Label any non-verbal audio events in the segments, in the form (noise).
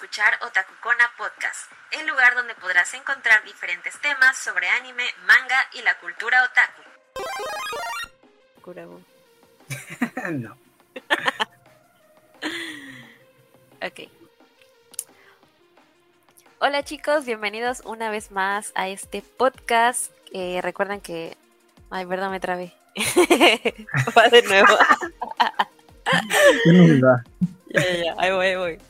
escuchar Otakukona Podcast, el lugar donde podrás encontrar diferentes temas sobre anime, manga y la cultura otaku. Kurabo. (laughs) no. (laughs) Ok. Hola chicos, bienvenidos una vez más a este podcast. Eh, recuerden que... Ay, verdad, me trabé. (laughs) Va de nuevo. Ya, ya, ahí voy, ahí voy.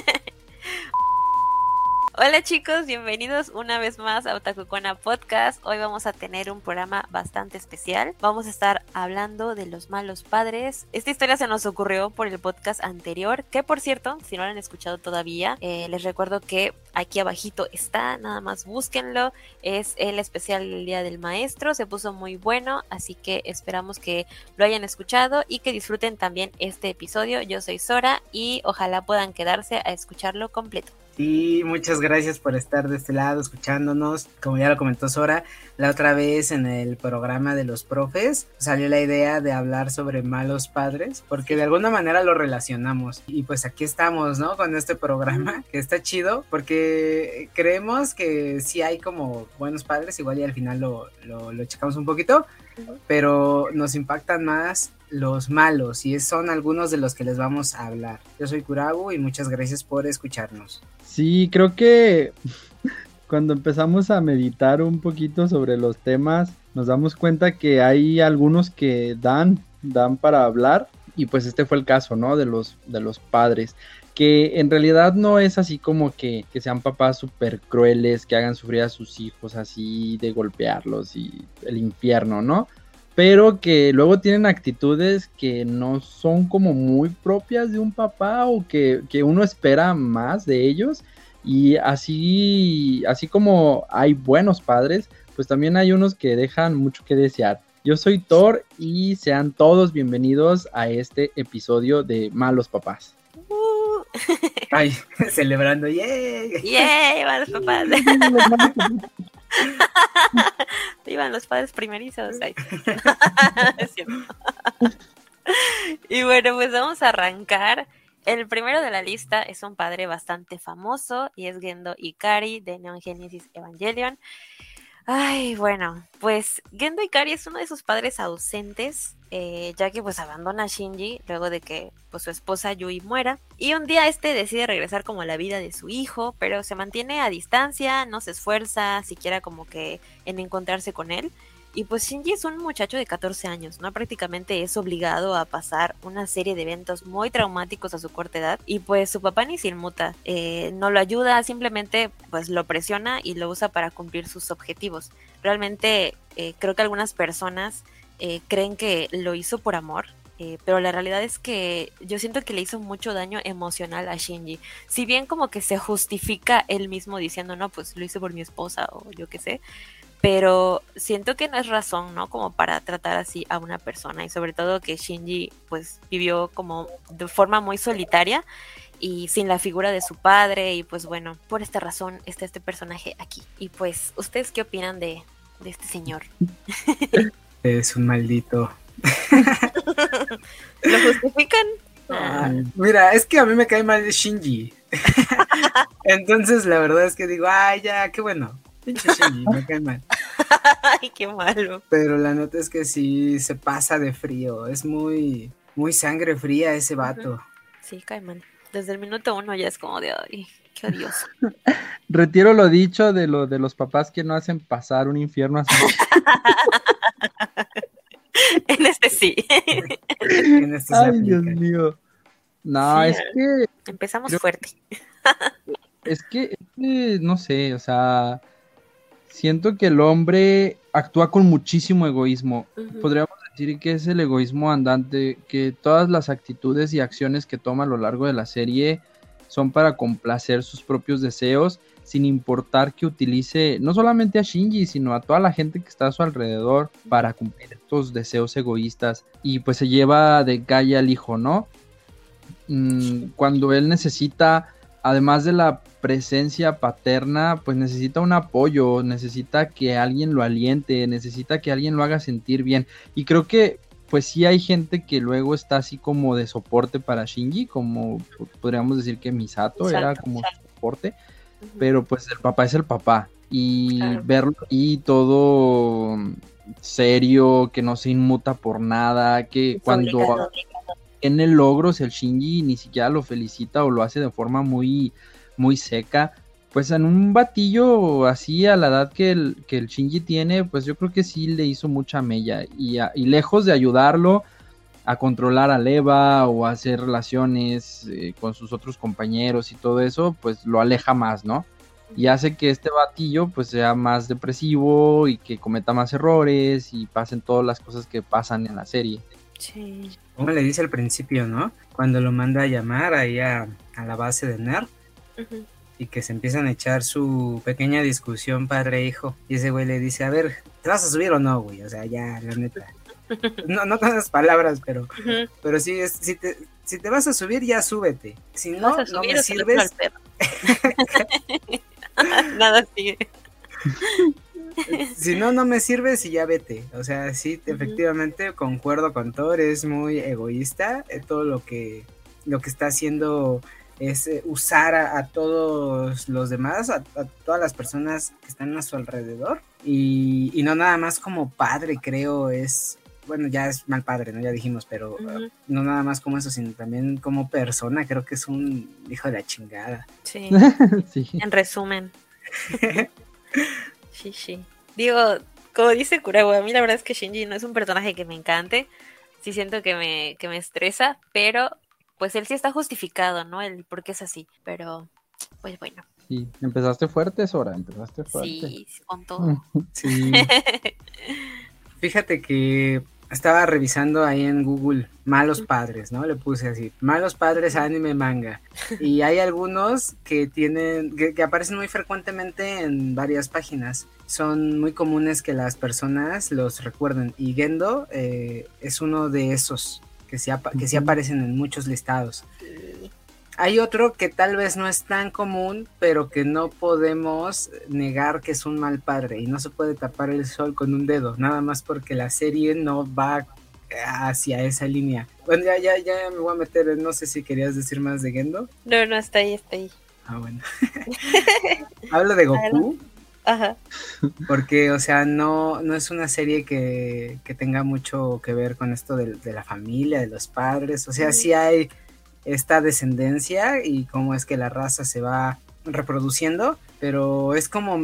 Hola chicos, bienvenidos una vez más a Otakukona Podcast. Hoy vamos a tener un programa bastante especial. Vamos a estar hablando de los malos padres. Esta historia se nos ocurrió por el podcast anterior, que por cierto, si no lo han escuchado todavía, eh, les recuerdo que aquí abajito está, nada más búsquenlo. Es el especial del Día del Maestro, se puso muy bueno, así que esperamos que lo hayan escuchado y que disfruten también este episodio. Yo soy Sora y ojalá puedan quedarse a escucharlo completo. Sí, muchas gracias por estar de este lado escuchándonos. Como ya lo comentó Sora, la otra vez en el programa de los profes salió la idea de hablar sobre malos padres, porque de alguna manera lo relacionamos. Y pues aquí estamos, ¿no? Con este programa, que está chido, porque creemos que sí hay como buenos padres, igual y al final lo, lo, lo checamos un poquito, pero nos impactan más los malos y son algunos de los que les vamos a hablar. Yo soy Kurabu y muchas gracias por escucharnos. Sí, creo que (laughs) cuando empezamos a meditar un poquito sobre los temas, nos damos cuenta que hay algunos que dan, dan para hablar y pues este fue el caso, ¿no? De los, de los padres que en realidad no es así como que, que sean papás súper crueles, que hagan sufrir a sus hijos así de golpearlos y el infierno, ¿no? Pero que luego tienen actitudes que no son como muy propias de un papá o que, que uno espera más de ellos. Y así, así como hay buenos padres, pues también hay unos que dejan mucho que desear. Yo soy Thor y sean todos bienvenidos a este episodio de Malos Papás. Uh. (laughs) Ay, (laughs) celebrando, ¡yay! ¡Yay! ¡Van los papás! Iban los padres primerizos. (laughs) Y bueno, pues vamos a arrancar. El primero de la lista es un padre bastante famoso y es Gendo Ikari de Neon Genesis Evangelion. Ay, bueno, pues Gendo Ikari es uno de sus padres ausentes, eh, ya que pues abandona a Shinji luego de que pues su esposa Yui muera. Y un día este decide regresar como a la vida de su hijo, pero se mantiene a distancia, no se esfuerza siquiera como que en encontrarse con él. Y pues Shinji es un muchacho de 14 años, ¿no? Prácticamente es obligado a pasar una serie de eventos muy traumáticos a su corta edad. Y pues su papá ni se inmuta, eh, no lo ayuda, simplemente pues lo presiona y lo usa para cumplir sus objetivos. Realmente eh, creo que algunas personas eh, creen que lo hizo por amor. pero la realidad es que yo siento que le hizo mucho daño emocional a Shinji. Si bien como que se justifica él mismo diciendo, no, pues lo hice por mi esposa o yo qué sé, pero siento que no es razón, ¿no? Como para tratar así a una persona y sobre todo que Shinji pues vivió como de forma muy solitaria y sin la figura de su padre y pues bueno, por esta razón está este personaje aquí. Y pues, ¿ustedes qué opinan de, de este señor? (laughs) Es un maldito. (laughs) ¿Lo justifican? Ah, mira, es que a mí me cae mal Shinji. (laughs) Entonces, la verdad es que digo, ay, ya, qué bueno. Pinche Shinji, me cae mal. (laughs) Ay, qué malo. Pero la nota es que sí se pasa de frío. Es muy, muy sangre fría ese vato. Sí, cae mal. Desde el minuto uno ya es como de, ay, qué odioso. (laughs) Retiro lo dicho de lo de los papás que no hacen pasar un infierno a sus (laughs) en este sí. En esto se Ay, Dios mío. No, Sí. es que Empezamos fuerte. Es que, es que, no sé, o sea, siento que el hombre actúa con muchísimo egoísmo. Podríamos decir que es el egoísmo andante, que todas las actitudes y acciones que toma a lo largo de la serie son para complacer sus propios deseos, sin importar que utilice no solamente a Shinji, sino a toda la gente que está a su alrededor para cumplir estos deseos egoístas. Y pues se lleva de calle al hijo, ¿no? Mm, cuando él necesita además de la presencia paterna, pues necesita un apoyo, necesita que alguien lo aliente, necesita que alguien lo haga sentir bien. Y creo que pues sí hay gente que luego está así como de soporte para Shinji, como podríamos decir que Misato era como soporte, pero pues el papá es el papá. Y verlo y todo serio, que no se inmuta por nada, que cuando el logro, si el Shinji ni siquiera lo felicita o lo hace de forma muy, muy seca, pues en un batillo así a la edad que el, que el Shinji tiene, pues yo creo que sí le hizo mucha mella. Y, y lejos de ayudarlo a controlar a Leva o a hacer relaciones eh, con sus otros compañeros y todo eso, pues lo aleja más, ¿no? Y hace que este batillo pues sea más depresivo y que cometa más errores y pasen todas las cosas que pasan en la serie. Sí. Como le dice al principio, ¿no? Cuando lo manda a llamar ahí a, la base de NER y que se empiezan a echar su pequeña discusión padre-hijo. E y ese güey le dice, a ver, ¿te vas a subir o no, güey? O sea, ya, la neta. (laughs) No, no con las palabras, pero, pero sí, es, si, te, si te vas a subir, ya súbete. Si no, no me sirves. (laughs) Nada sigue. (laughs) (laughs) si no, no me sirves y ya vete. O sea, sí, efectivamente concuerdo con Thor, es muy egoísta. Eh, todo lo que, lo que está haciendo es eh, usar a, todos los demás, a, todas las personas que están a su alrededor. Y, no nada más como padre, creo, es, bueno, ya es mal padre, ¿no? Ya dijimos, pero no nada más como eso, sino también como persona, creo que es un hijo de la chingada. Sí, (laughs) sí. en resumen. (laughs) sí, sí. Digo, como dice Kurawa, a mí la verdad es que Shinji no es un personaje que me encante, sí siento que me, que me estresa, pero pues él sí está justificado, ¿no? El por qué es así, pero pues bueno. Sí, empezaste fuerte, Sora, empezaste fuerte. Sí, con todo. (laughs) sí. (laughs) Fíjate que estaba revisando ahí en Google malos padres, ¿no? Le puse así, malos padres anime manga. Y hay algunos que tienen, que, aparecen muy frecuentemente en varias páginas. Son muy comunes que las personas los recuerden. Y Gendo eh, es uno de esos que sí, que aparecen en muchos listados. Hay otro que tal vez no es tan común, pero que no podemos negar que es un mal padre y no se puede tapar el sol con un dedo, nada más porque la serie no va hacia esa línea. Bueno, ya, ya, ya me voy a meter, no sé si querías decir más de Gendo. No, no, está ahí, está ahí. Ah, bueno. (laughs) Hablo de Goku. Ajá. Porque, o sea, no, no es una serie que, tenga mucho que ver con esto de, la familia, de los padres. O sea, sí hay esta descendencia y cómo es que la raza se va reproduciendo, pero es como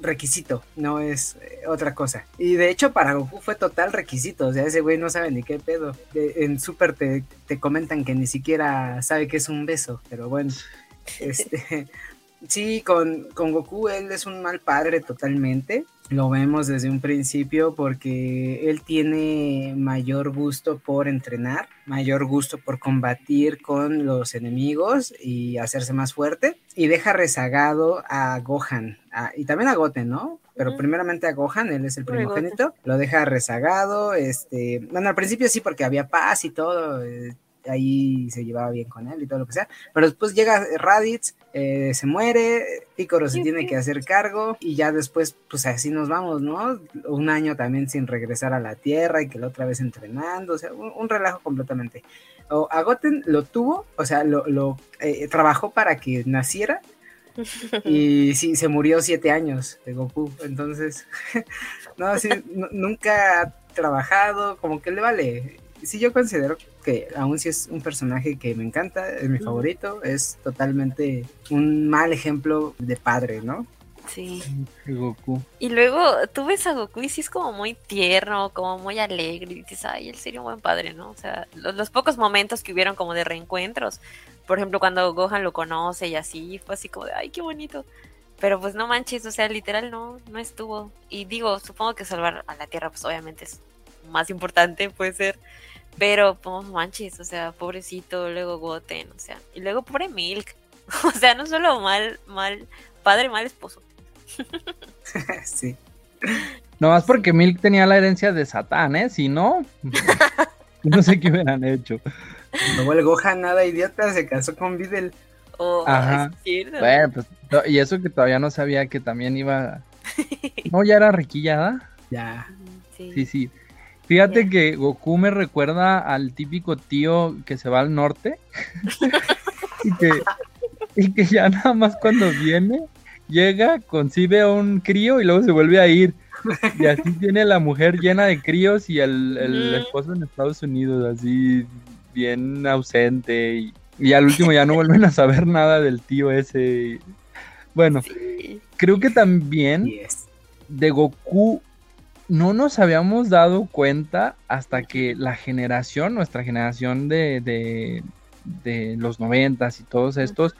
requisito, no es eh, otra cosa. Y de hecho para Goku fue total requisito, o sea, ese güey no sabe ni qué pedo. en Super te, te comentan que ni siquiera sabe que es un beso, pero bueno, (laughs) este... Sí, con, con Goku él es un mal padre totalmente. Lo vemos desde un principio porque él tiene mayor gusto por entrenar, mayor gusto por combatir con los enemigos y hacerse más fuerte. Y deja rezagado a Gohan y también a Goten, ¿no? Pero primeramente a Gohan, él es el primogénito, lo deja rezagado, este, bueno, al principio sí porque había paz y todo, eh, ahí se llevaba bien con él y todo lo que sea. Pero después llega Raditz, eh, se muere, Picoro se tiene que hacer cargo y ya después, pues así nos vamos, ¿no? Un año también sin regresar a la Tierra y que la otra vez entrenando, o sea, un, relajo completamente. O Agoten lo tuvo, o sea, lo, lo eh, trabajó para que naciera. (laughs) Y sí, se murió siete años de Goku. Entonces, (laughs) no, sí, nunca ha trabajado, como que le vale sí yo considero que aún si es un personaje que me encanta, es mi favorito, es totalmente un mal ejemplo de padre, ¿no? Sí. Goku. Y luego tú ves a Goku y sí es como muy tierno, como muy alegre, y dices, ay, él sería un buen padre, ¿no? O sea, los, pocos momentos que hubieron como de reencuentros, por ejemplo, cuando Gohan lo conoce y así, fue así como de, ay, qué bonito. Pero pues no manches, o sea, literal no, no estuvo. Y digo, supongo que salvar a la Tierra, pues obviamente es más importante, puede ser. Pero, pues, manches, o sea, pobrecito, luego Goten, o sea, y luego pobre Milk. (laughs) O sea, no solo mal, mal, padre, mal esposo. (laughs) sí. No más porque Milk tenía la herencia de Satán, ¿eh? Si no, (laughs) no sé qué hubieran hecho. Luego el Gohan, nada idiota, se casó con Videl. Oh, Ajá. bueno, pues, y eso que todavía no sabía que también iba. No, ya era riquillada. Ya. Sí, sí. Fíjate que Goku me recuerda al típico tío que se va al norte (laughs) y, que, y que ya nada más cuando viene, llega, concibe a un crío y luego se vuelve a ir. Y así tiene la mujer llena de críos y el, el esposo en Estados Unidos, así bien ausente. Y, y al último ya no vuelven a saber nada del tío ese. Bueno, Sí. creo que también Yes. de Goku no nos habíamos dado cuenta hasta que la generación, nuestra generación de, de, de los noventas y todos estos,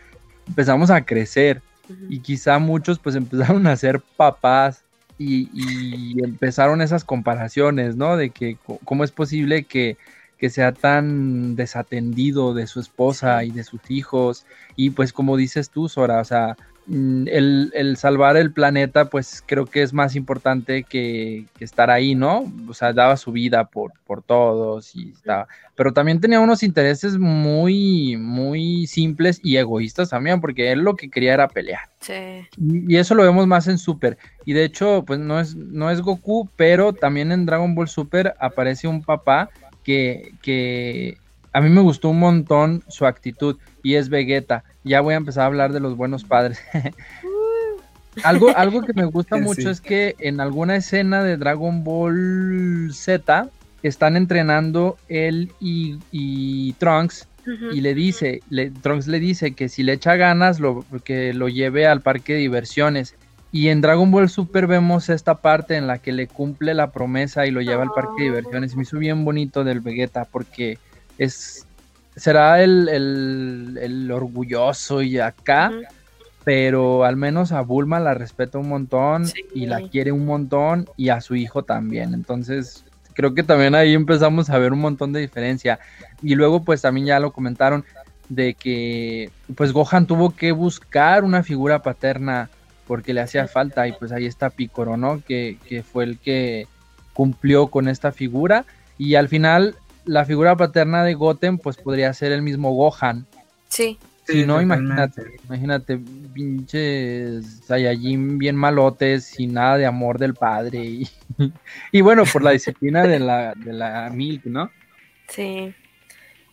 empezamos a crecer. Y quizá muchos pues empezaron a ser papás y, y (laughs) empezaron esas comparaciones, ¿no? De que cómo es posible que, que sea tan desatendido de su esposa y de sus hijos. Y pues como dices tú, Sora, o sea, el, el salvar el planeta pues creo que es más importante que, que estar ahí, ¿no? O sea, daba su vida por, por todos y estaba, pero también tenía unos intereses muy, muy simples y egoístas también, porque él lo que quería era pelear. Sí. Y y eso lo vemos más en Super. Y de hecho, pues no es, no es Goku, pero también en Dragon Ball Super aparece un papá que, que a mí me gustó un montón su actitud y es Vegeta. Ya voy a empezar a hablar de los buenos padres. (laughs) algo, algo que me gusta (laughs) Sí. mucho es que en alguna escena de Dragon Ball Z están entrenando él y, y Trunks y le dice, le, Trunks le dice que si le echa ganas, lo, que lo lleve al parque de diversiones. Y en Dragon Ball Super vemos esta parte en la que le cumple la promesa y lo lleva al parque de Oh. diversiones. Me hizo bien bonito del Vegeta porque es será el, el- el orgulloso y acá, pero al menos a Bulma la respeta un montón Sí. y la quiere un montón y a su hijo también. Entonces, creo que también ahí empezamos a ver un montón de diferencia. Y luego, pues también ya lo comentaron de que pues Gohan tuvo que buscar una figura paterna porque le hacía falta y pues ahí está Picoro, ¿no? Que, que fue el que cumplió con esta figura y al final la figura paterna de Goten pues podría ser el mismo Gohan, Sí. si no, imagínate, imagínate, pinches Saiyajin bien malotes, sin nada de amor del padre. Y, (laughs) y bueno, por la disciplina de la, de la Milk, ¿no? Sí.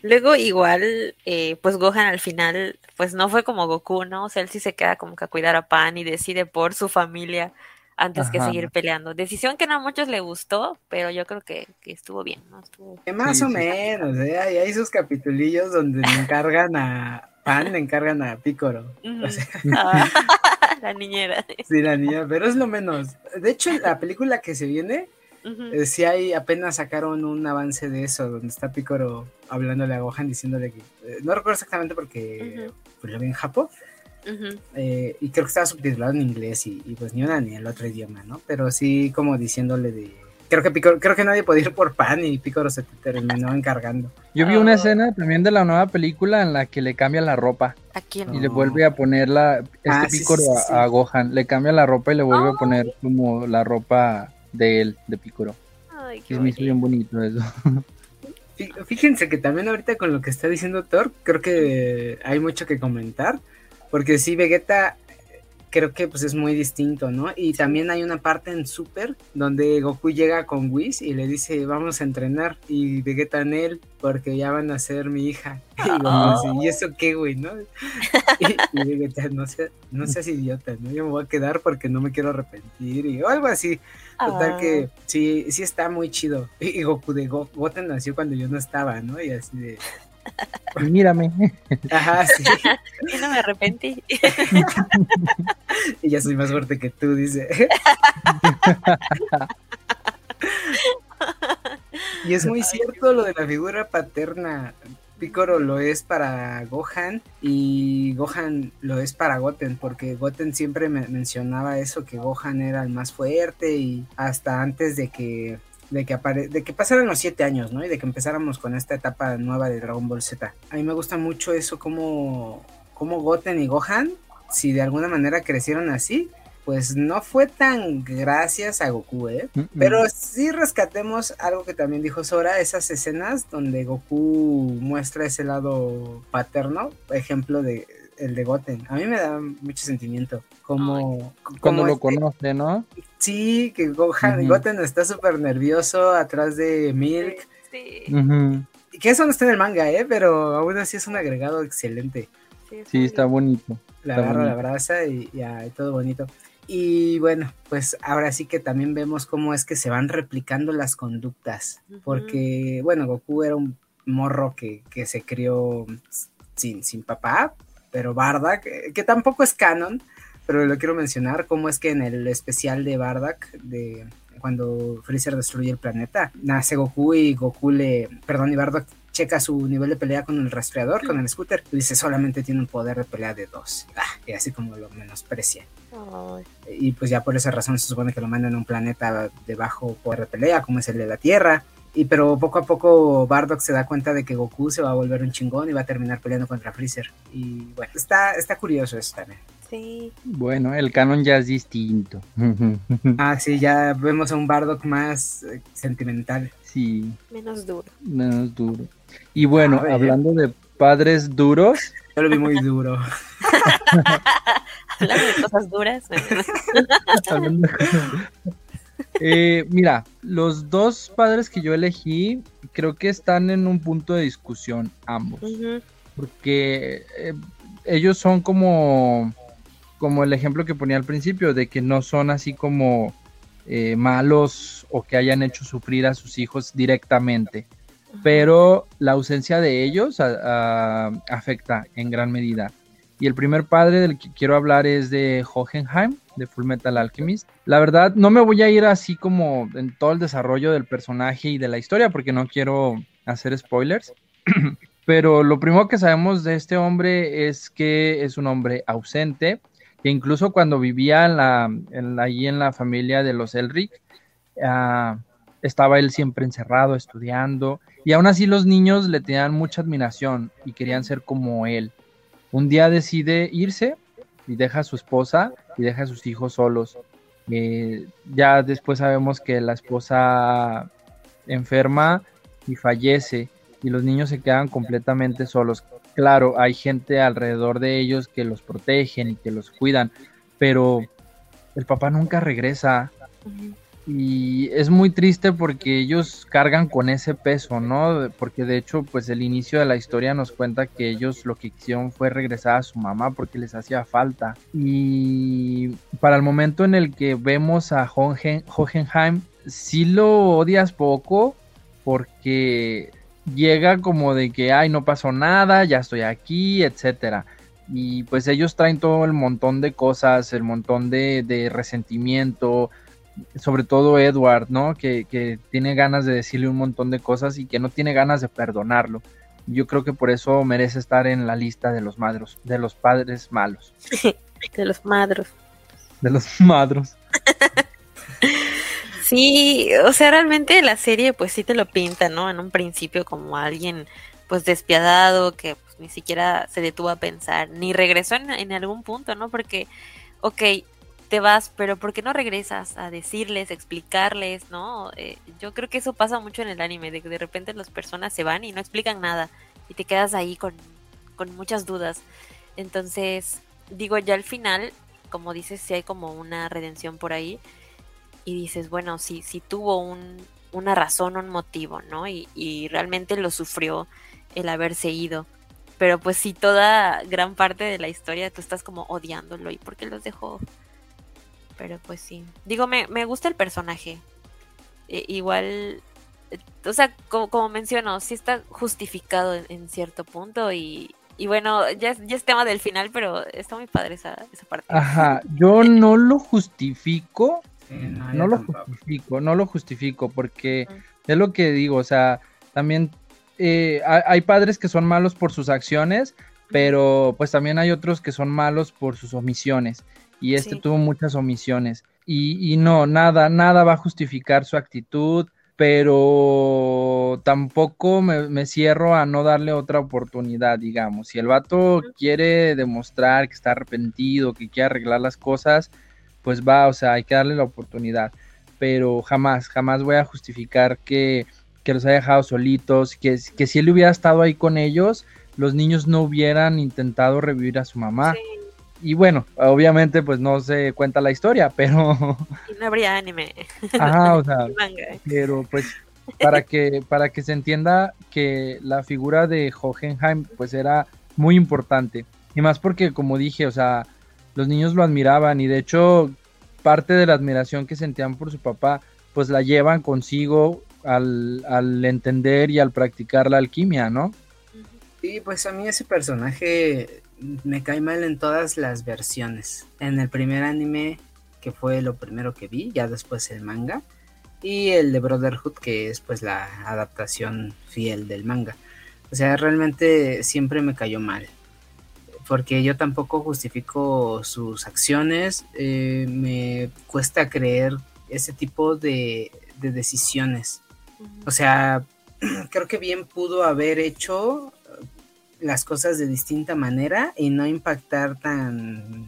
Luego igual, eh, pues Gohan al final, pues no fue como Goku, ¿no? O sea, él sí se queda como que a cuidar a Pan y decide por su familia antes que seguir peleando. Decisión que no a muchos le gustó, pero yo creo que, que estuvo bien, ¿no? Estuvo... Que más Sí, o sí. menos, ¿eh? Hay, hay sus capitulillos donde le encargan a Pan, le encargan a Picoro. Ujú. O sea, (laughs) Ah, (laughs) la niñera. sí, la niña, pero es lo menos. De hecho, la película que se viene, eh, sí hay, apenas sacaron un avance de eso, donde está Picoro hablándole a Gohan, diciéndole que, eh, no recuerdo exactamente porque pues, lo vi en Japón, Eh, y creo que estaba subtitulado en inglés y, y, pues ni una ni el otro idioma, ¿no? Pero sí como diciéndole de... Creo que, Picoro, creo que nadie podía ir por pan y Picoro se terminó encargando. Yo vi una Ah. escena también de la nueva película en la que le cambia la ropa ¿A quién? y le vuelve a poner la, este Ah, Picoro sí, sí, sí. A, a Gohan, le cambia la ropa y le vuelve Ah. a poner como la ropa de él, de Picoro. Ay, qué me hizo bien bonito eso. Fí- Fíjense que también ahorita con lo que está diciendo Thor, creo que hay mucho que comentar, porque sí, Vegeta creo que pues es muy distinto, ¿no? Y también hay una parte en Super donde Goku llega con Whis y le dice, vamos a entrenar, y Vegeta en él, porque ya van a ser mi hija. (laughs) Y así, ¿y eso qué, güey, no? Y, (laughs) y Vegeta, no seas, no seas idiota, ¿no? Yo me voy a quedar porque no me quiero arrepentir, y o algo así. Total Ah. que sí, sí está muy chido. Y Goku de Go Goten nació cuando yo no estaba, ¿no? Y así de. Y mírame. Ajá, sí. (laughs) Y no me arrepentí. (laughs) Y ya soy más fuerte que tú, dice. y es muy cierto lo de la figura paterna. Picoro lo es para Gohan y Gohan lo es para Goten, porque Goten siempre me mencionaba eso, que Gohan era el más fuerte y hasta antes de que de que, apare de que pasaran los siete años, ¿no? Y de que empezáramos con esta etapa nueva de Dragon Ball Z. A mí me gusta mucho eso, como, como Goten y Gohan, si de alguna manera crecieron así, pues no fue tan gracias a Goku, ¿eh? Pero sí rescatemos algo que también dijo Sora, esas escenas donde Goku muestra ese lado paterno, ejemplo de el de Goten. A mí me da mucho sentimiento. Como. Cuando lo este- conoce, ¿no? Sí, que Gohan, Ujú. Goten está súper nervioso atrás de Milk. Sí, Ujú. Que eso no está en el manga, ¿eh? Pero aún así es un agregado excelente. sí, Sí, está bonito. La Está agarra, la bonito. abraza y ya, y todo bonito. Y bueno, pues ahora sí que también vemos cómo es que se van replicando las conductas. Ujú. Porque, bueno, Goku era un morro que, que se crió sin, sin papá, pero Bardock, eh, que tampoco es canon, pero lo quiero mencionar, cómo es que en el especial de Bardock, de cuando Freezer destruye el planeta, nace Goku y Goku le, perdón, y Bardock checa su nivel de pelea con el rastreador, con el scooter, y dice solamente tiene un poder de pelea de dos, ah, y así como lo menosprecia. Y pues ya por esa razón se supone que lo mandan a un planeta de bajo poder de pelea, como es el de la Tierra. Y pero poco a poco Bardock se da cuenta de que Goku se va a volver un chingón y va a terminar peleando contra Freezer. Y bueno, está, está curioso eso también. sí, Bueno, el canon ya es distinto. (laughs) Ah, sí, ya vemos a un Bardock más eh, sentimental. sí, menos duro. menos duro. Y bueno, hablando de padres duros, Yo lo vi muy duro. (laughs) Hablando de cosas duras. (laughs) hablando de cosas- Eh, mira, los dos padres que yo elegí creo que están en un punto de discusión ambos. Porque eh, ellos son como, como el ejemplo que ponía al principio, de que no son así como eh, malos o que hayan hecho sufrir a sus hijos directamente, pero la ausencia de ellos a- a- afecta en gran medida. Y el primer padre del que quiero hablar es de Hohenheim, de Full Metal Alchemist. La verdad, no me voy a ir así como en todo el desarrollo del personaje y de la historia, porque no quiero hacer spoilers. (clears throat) Pero lo primero que sabemos de este hombre es que es un hombre ausente, que incluso cuando vivía en en ahí en la familia de los Elric, ah, estaba él siempre encerrado, estudiando, y aún así los niños le tenían mucha admiración y querían ser como él. Un día decide irse y deja a su esposa y deja a sus hijos solos. Eh, ya después sabemos que la esposa enferma y fallece y los niños se quedan completamente solos. Claro, hay gente alrededor de ellos que los protegen y que los cuidan, pero el papá nunca regresa. Y es muy triste porque ellos cargan con ese peso, ¿no? Porque de hecho, pues el inicio de la historia nos cuenta que ellos lo que quisieron fue regresar a su mamá porque les hacía falta. Y para el momento en el que vemos a Hohen- Hohenheim, sí lo odias poco porque llega como de que, ay, no pasó nada, ya estoy aquí, etcétera. Y pues ellos traen todo el montón de cosas, el montón de, de resentimiento, sobre todo Edward, ¿no? Que, que tiene ganas de decirle un montón de cosas y que no tiene ganas de perdonarlo. Yo creo que por eso merece estar en la lista de los madros, de los padres malos, (laughs) De los madros. de los (laughs) madros. (laughs) Sí, o sea, realmente la serie pues sí te lo pinta, ¿no? En un principio como alguien pues despiadado que pues, ni siquiera se detuvo a pensar, ni regresó en, en algún punto, ¿no? Porque, ok, te vas, pero ¿por qué no regresas a decirles, explicarles, ¿no? Eh, yo creo que eso pasa mucho en el anime, de que de repente las personas se van y no explican nada y te quedas ahí con, con muchas dudas. Entonces, digo, ya al final, como dices, sí hay como una redención por ahí y dices, bueno, sí, sí tuvo un, una razón, un motivo, ¿no? Y, y realmente lo sufrió el haberse ido. Pero pues sí, toda gran parte de la historia tú estás como odiándolo y por qué los dejó. Pero pues sí. Digo, me, me gusta el personaje. E- igual, o sea, como, como menciono, sí está justificado en, en cierto punto y, y bueno, ya, es- ya es tema del final, pero está muy padre esa, esa parte. Ajá, yo (laughs) no lo justifico, Sí, no, lo tampoco. justifico, no lo justifico, porque es lo que digo, o sea, también eh, hay, hay padres que son malos por sus acciones, pero pues también hay otros que son malos por sus omisiones, y este Sí. tuvo muchas omisiones, y, y no, nada, nada va a justificar su actitud, pero tampoco me, me cierro a no darle otra oportunidad, digamos, si el vato quiere demostrar que está arrepentido, que quiere arreglar las cosas, pues va, o sea, hay que darle la oportunidad. Pero jamás, jamás voy a justificar que, que los haya dejado solitos, que, que si él hubiera estado ahí con ellos, los niños no hubieran intentado revivir a su mamá. Y bueno, obviamente pues no se cuenta la historia, (laughs) pero... No habría anime. Ajá, o sea, (laughs) pero pues para que, para que se entienda que la figura de Hohenheim pues era muy importante. Y más porque, como dije, o sea, los niños lo admiraban y de hecho parte de la admiración que sentían por su papá pues la llevan consigo al, al entender y al practicar la alquimia, ¿no? Sí, pues a mí ese personaje me cae mal en todas las versiones. En el primer anime, que fue lo primero que vi, ya después el manga, y el de Brotherhood, que es pues la adaptación fiel del manga. O sea, realmente siempre me cayó mal. Porque yo tampoco justifico sus acciones. Eh, me cuesta creer ese tipo de, de decisiones. O sea, (clears throat) creo que bien pudo haber hecho las cosas de distinta manera y no impactar tan,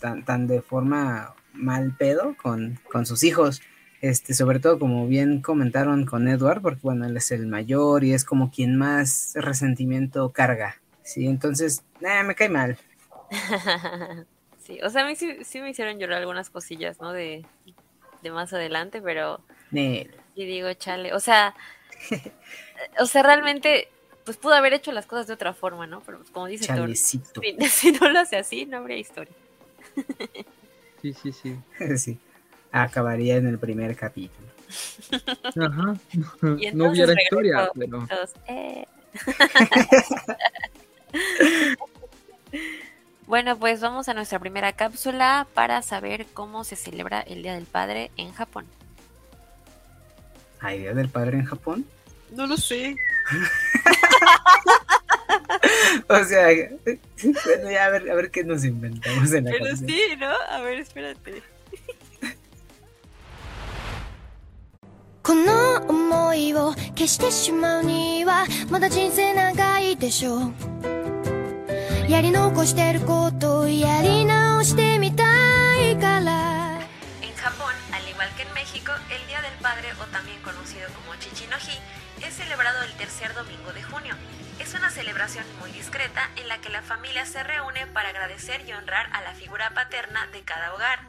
tan, tan de forma mal pedo con, con sus hijos. Este, sobre todo como bien comentaron con Edward, porque bueno, él es el mayor y es como quien más resentimiento carga. Sí, entonces, me cae mal. (laughs) sí, o sea, a mí sí, me hicieron llorar algunas cosillas, ¿no? De, de más adelante, pero... Y digo, chale, o sea, (laughs) o sea, realmente, pues pudo haber hecho las cosas de otra forma, ¿no? Pero pues, como dice Thor, si, (laughs) si no lo hace así, no habría historia. sí, sí, sí. (laughs) sí acabaría en el primer capítulo. Ajá. no hubiera historia, pero... Eh. (laughs) bueno, pues vamos a nuestra primera cápsula para saber cómo se celebra el Día del Padre en Japón. ¿Hay Día del Padre en Japón? No lo sé. (laughs) o sea, bueno, ya a ver, a ver qué nos inventamos en la Pero sí, ¿no? A ver, espérate. この思いを消してしまうにはまだ人生長いでしょうやり残してることをやり直してみたいから En Japón, al igual que en México, el Día del Padre, o también conocido como Chichinoji, es celebrado el tercer domingo de junio. es una celebración muy discreta en la que la familia se reúne para agradecer y honrar a la figura paterna de cada hogar.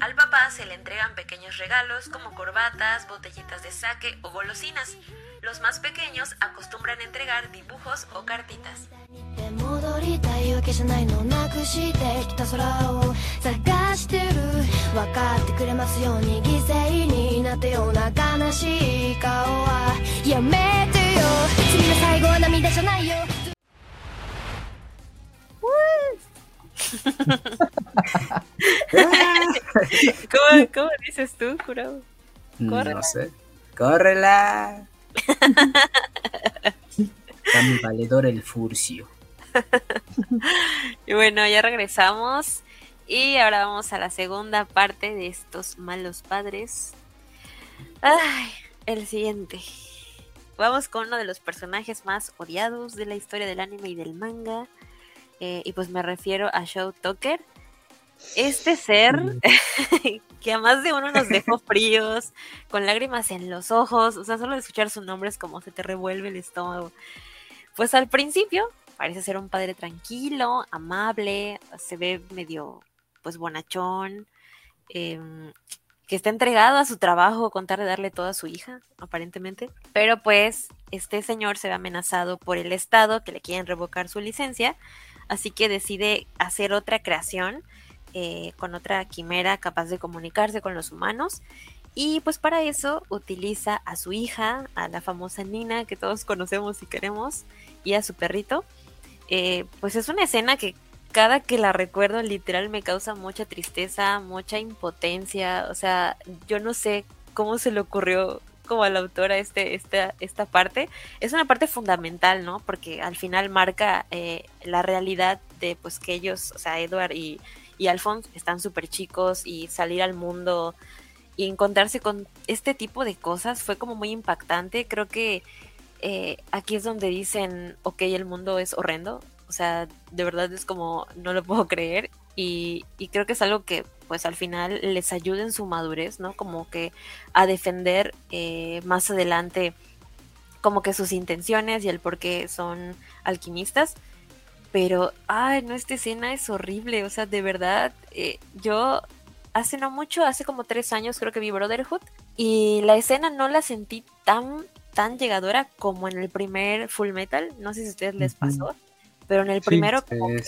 Al papá se le entregan pequeños regalos como corbatas, botellitas de sake o golosinas. Los más pequeños acostumbran entregar dibujos o cartitas. (laughs) ¿Cómo, ¿Cómo, dices tú? No sé. ¡Córrela! Valedor el furcio. (laughs) y bueno, ya regresamos. Y ahora vamos a la segunda parte de estos malos padres. Ay, el siguiente. Vamos con uno de los personajes más odiados de la historia del anime y del manga. Eh, y pues me refiero a Show Tucker. Este ser (laughs) que a más de uno nos dejó fríos, con lágrimas en los ojos, o sea, solo de escuchar su nombre es como se te revuelve el estómago. Pues al principio parece ser un padre tranquilo, amable, se ve medio pues bonachón, em, que está entregado a su trabajo contar de darle todo a su hija, aparentemente. Pero pues este señor se ve amenazado por el Estado que le quieren revocar su licencia así que decide hacer otra creación eh, con otra quimera capaz de comunicarse con los humanos. Y pues para eso utiliza a su hija, a la famosa Nina que todos conocemos y queremos, y a su perrito. Eh, pues es una escena que cada que la recuerdo literal me causa mucha tristeza, mucha impotencia. O sea, yo no sé cómo se le ocurrió como a la autora este, esta, esta parte, es una parte fundamental, ¿no? Porque al final marca eh, la realidad de pues que ellos, o sea, Edward y, y Alphonse están súper chicos y salir al mundo y encontrarse con este tipo de cosas fue como muy impactante. Creo que eh, aquí es donde dicen, ok, el mundo es horrendo. O sea, de verdad es como, no lo puedo creer. Y, y creo que es algo que pues al final les ayude en su madurez, ¿no? Como que a defender eh, más adelante como que sus intenciones y el por qué son alquimistas. Pero, ay, no, esta escena es horrible. O sea, de verdad, eh, yo hace no mucho, hace como tres años creo que vi Brotherhood. Y la escena no la sentí tan, tan llegadora como en el primer Full Metal. No sé si a ustedes les pasó. Pero en el primero, como, que,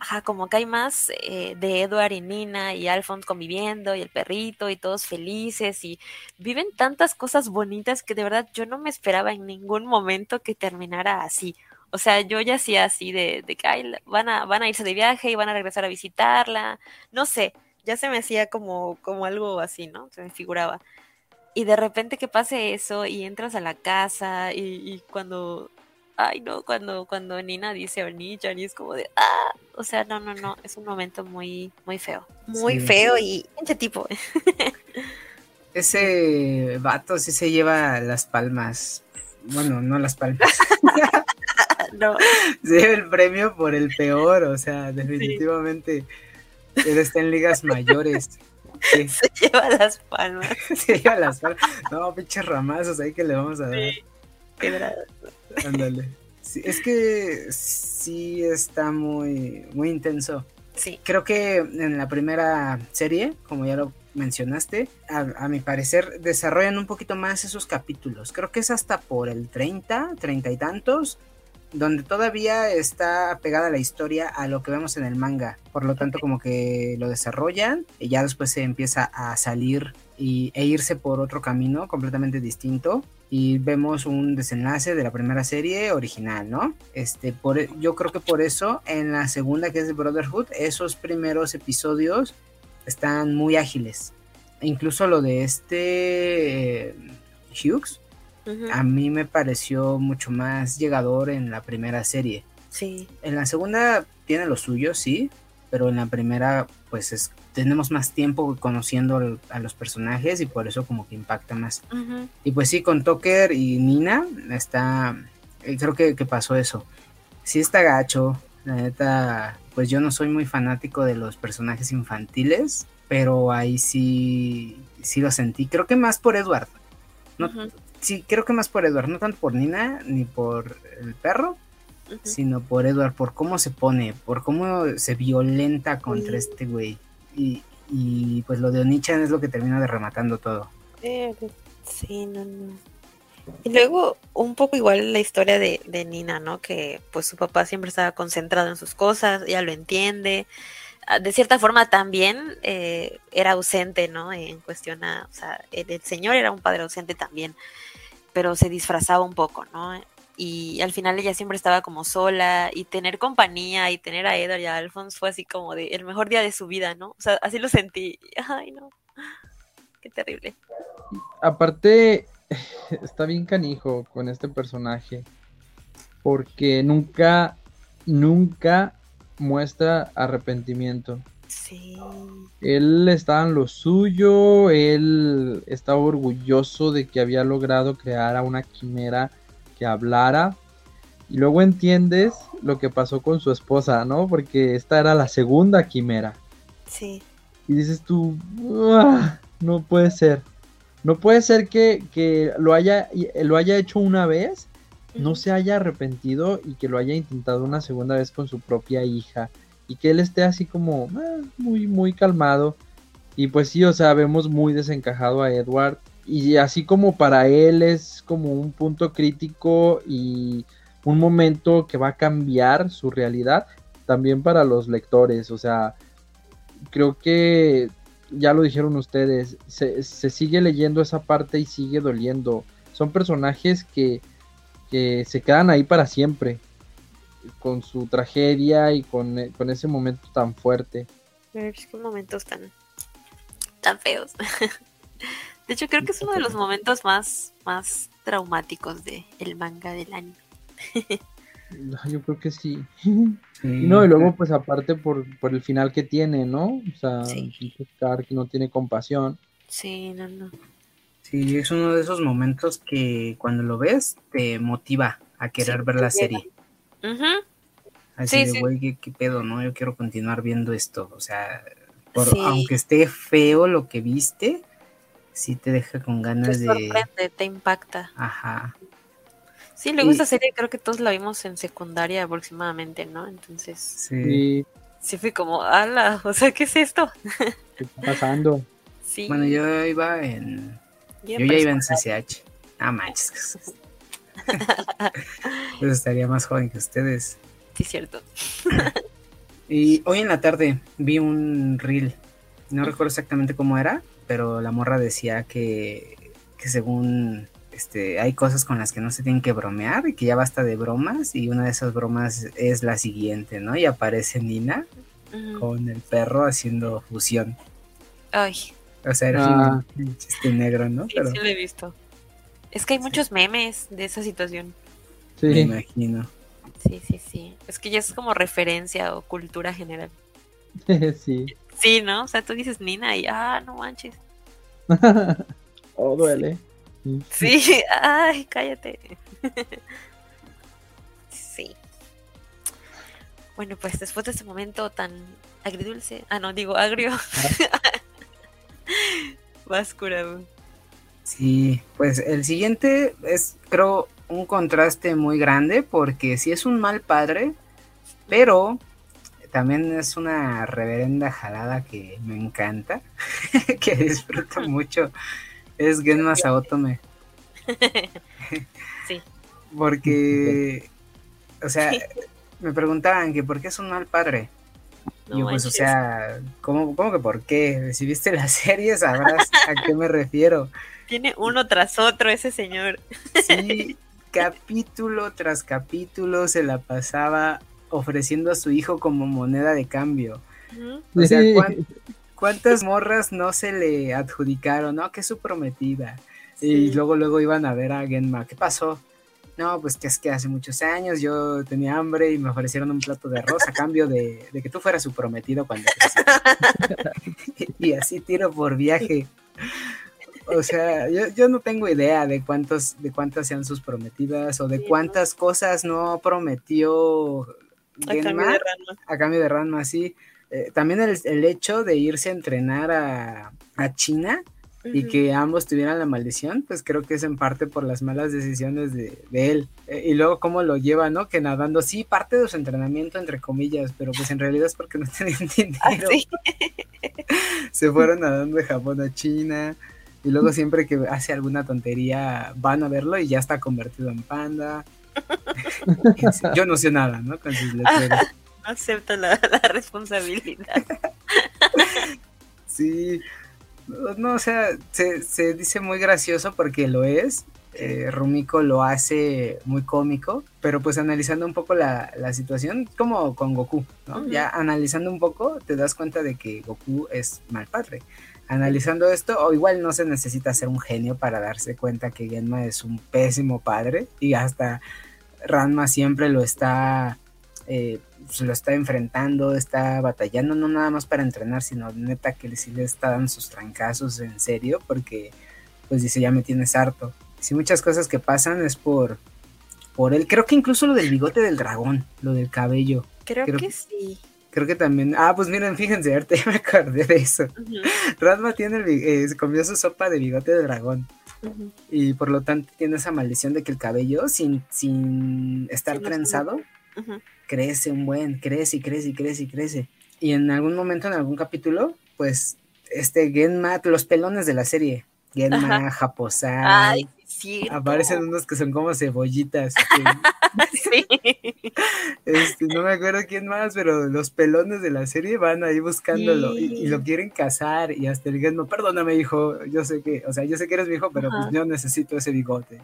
Ajá, como que hay más eh, de Edward y Nina y Alphonse conviviendo y el perrito y todos felices y viven tantas cosas bonitas que de verdad yo no me esperaba en ningún momento que terminara así. O sea, yo ya hacía así de, de que van, a, van a irse de viaje y van a regresar a visitarla. No sé, ya se me hacía como, como algo así, ¿no? Se me figuraba. Y de repente que pase eso y entras a la casa y, y cuando, ay no, cuando, cuando Nina dice Onichan y es como de, ah, o sea, no, no, no, es un momento muy, muy feo. Muy feo y ese tipo. (laughs) Ese vato sí se lleva las palmas. Bueno, no las palmas. (laughs) no. Se lleva el premio por el peor, o sea, definitivamente él está en ligas mayores. (laughs) Se lleva las palmas. (laughs) se lleva las palmas. No, pinches ramazos ahí que le vamos a dar. Ándale. es que sí está muy, muy intenso. Sí. Creo que en la primera serie, como ya lo mencionaste, a, mi parecer desarrollan un poquito más esos capítulos. Creo que es hasta por el 30, 30 y tantos, donde todavía está pegada la historia a lo que vemos en el manga. Por lo tanto, como que lo desarrollan y ya después se empieza a salir y, e irse por otro camino completamente distinto. Y vemos un desenlace de la primera serie original, ¿no? Este, por, e, yo creo que por eso en la segunda, que es Brotherhood, esos primeros episodios están muy ágiles. Incluso lo de este eh, Hughes, a mí me pareció mucho más llegador en la primera serie. Sí. En la segunda tiene lo suyo, sí, pero en la primera pues es, tenemos más tiempo conociendo a los personajes y por eso como que impacta más. Y pues sí, con Tucker y Nina está, eh, creo que, que pasó eso. Sí está gacho, la neta, pues yo no soy muy fanático de los personajes infantiles, pero ahí sí, sí lo sentí. Creo que más por Edward. No, Sí, creo que más por Edward, no tanto por Nina ni por el perro, sino por Edward, por cómo se pone, por cómo se violenta contra este güey. Y, y pues lo de Onichan es lo que termina de rematando todo. Eh, sí, no, no. Y luego un poco igual la historia de, de, Nina, ¿no? Que pues su papá siempre estaba concentrado en sus cosas, ya lo entiende. Ah, de cierta forma también eh, era ausente, ¿no? En cuestión a, o sea, el, señor era un padre ausente también, pero se disfrazaba un poco, ¿no? Y al final ella siempre estaba como sola y tener compañía y tener a Edward y a Alphonse fue así como de el mejor día de su vida, ¿no? O sea, así lo sentí. (laughs) Ay, no. Qué terrible. Aparte, (sighs) está bien canijo con este personaje. Porque nunca, nunca muestra arrepentimiento. Sí. Él estaba en lo suyo, él estaba orgulloso de que había logrado crear a una quimera que hablara. Y luego entiendes lo que pasó con su esposa, ¿no? Porque esta era la segunda quimera. Sí. Y dices tú, no puede ser. No puede ser que, que lo, haya, lo haya hecho una vez no se haya arrepentido y que lo haya intentado una segunda vez con su propia hija y que él esté así como ah, muy muy calmado y pues sí, o sea, vemos muy desencajado a Edward y así como para él es como un punto crítico y un momento que va a cambiar su realidad, también para los lectores, o sea, creo que ya lo dijeron ustedes, se, sigue leyendo esa parte y sigue doliendo. Son personajes que se quedan ahí para siempre, con su tragedia y con, eh, ese momento tan fuerte. Es que momentos tan, tan feos. (laughs) De hecho, creo que es uno de los momentos más, más traumáticos del el manga del anime. (laughs) Yo creo que sí. No, y luego, pues aparte por, por el final que tiene, ¿no? O sea, que no tiene compasión. Sí, no, no. Sí, es uno de esos momentos que cuando lo ves te motiva a querer ver la serie. Así de, güey, ¿qué, pedo, ¿no? Yo quiero continuar viendo esto. O sea, aunque esté feo lo que viste, sí te deja con ganas te de... te impacta. Ajá. Sí, luego Y- esta serie creo que todos la vimos en secundaria aproximadamente, ¿no? Entonces, Sí. Sí, sí fue como, ala, (laughs) o sea, ¿qué es esto? ¿qué está pasando? Sí. Bueno, yo iba en. Yo ya iba en. CCH. Ah, manches. (laughs) Pues estaría más joven que ustedes. Sí, cierto. (laughs) Y hoy en la tarde vi un reel. No recuerdo exactamente cómo era, pero la morra decía que, que según este, hay cosas con las que no se tienen que bromear y que ya basta de bromas. Y una de esas bromas es la siguiente, ¿no? Y aparece Nina con el perro haciendo fusión. Ay, O sea, era Ah. un chiste negro, ¿no? sí, Pero sí lo he visto. Es que hay muchos memes de esa situación. me Sí, imagino. Sí, sí, sí. Es que ya es como referencia o cultura general. (laughs) sí. Sí, ¿no? O sea, tú dices Nina y, ah, no manches. (laughs) oh, duele. Sí. Sí, (laughs) ay, cállate. Sí. Bueno, pues después de ese momento tan agridulce, ah, no, digo agrio. Vas curado. Sí, pues el siguiente es, creo, un contraste muy grande porque sí es un mal padre, pero también es una reverenda jalada que me encanta, (laughs) que disfruto (laughs) mucho. Es Genma Saotome. Sí. Porque, (laughs) o sea, me preguntaban que por qué es un mal padre. No y yo, pues, o sea, ¿cómo, ¿cómo que por qué? Si viste la serie sabrás a qué me refiero. Tiene uno tras otro ese señor. Sí, capítulo tras capítulo se la pasaba ofreciendo a su hijo como moneda de cambio. O sea, Sí. ¿cuán- ¿cuántas morras no se le adjudicaron? No, que es su prometida. Y luego, luego iban a ver a Genma. ¿Qué pasó? No, pues que es que hace muchos años yo tenía hambre y me ofrecieron un plato de arroz a cambio de, de que tú fueras su prometido cuando (laughs) y así tiro por viaje. O sea, yo, yo no tengo idea de cuántos, de cuántas sean sus prometidas o de cuántas cosas no prometió A cambio Genma de Ranma. a cambio de Ranma, sí. Eh, también el, el hecho de irse a entrenar a, a China y que ambos tuvieran la maldición, pues creo que es en parte por las malas decisiones de, de él. Eh, y luego cómo lo lleva, ¿no? Que nadando, sí, parte de su entrenamiento, entre comillas, pero pues en realidad es porque no (laughs) tenían dinero. Ah, sí. Se fueron nadando de Japón a China. Y luego siempre que hace alguna tontería van a verlo y ya está convertido en panda. (laughs) Yo no sé nada, ¿no? Con sus letreros. (laughs) No acepta la, la responsabilidad. (laughs) Sí, no, no, o sea, se, se dice muy gracioso porque lo es. eh, Rumiko lo hace muy cómico, pero pues analizando un poco la, la situación, como con Goku, ¿no? Ya analizando un poco, te das cuenta de que Goku es mal padre. Analizando esto, o igual no se necesita ser un genio para darse cuenta que Genma es un pésimo padre y hasta Ranma siempre lo está eh, se lo está enfrentando, está batallando, no nada más para entrenar, sino neta que sí le está dando sus trancazos en serio, porque pues dice, ya me tienes harto. Si muchas cosas que pasan es por, por él. Creo que incluso lo del bigote del dragón, lo del cabello. Creo, Creo- que sí. Creo que también. Ah, pues miren, fíjense, ahorita ya me acordé de eso. Ujú, Ranma tiene el, eh, comió su sopa de bigote de dragón. Y por lo tanto tiene esa maldición de que el cabello, sin, sin estar Sí, trenzado, crece un buen, crece y crece y crece y crece. Y en algún momento, en algún capítulo, pues, este Genma, los pelones de la serie, Genma, Japosai, Aparecen unos que son como cebollitas. (laughs) Sí. este, no me acuerdo quién más, pero los pelones de la serie van ahí buscándolo y, y lo quieren cazar y hasta el Genma, perdóname hijo, yo sé que, o sea, yo sé que eres mi hijo, pero pues yo necesito ese bigote,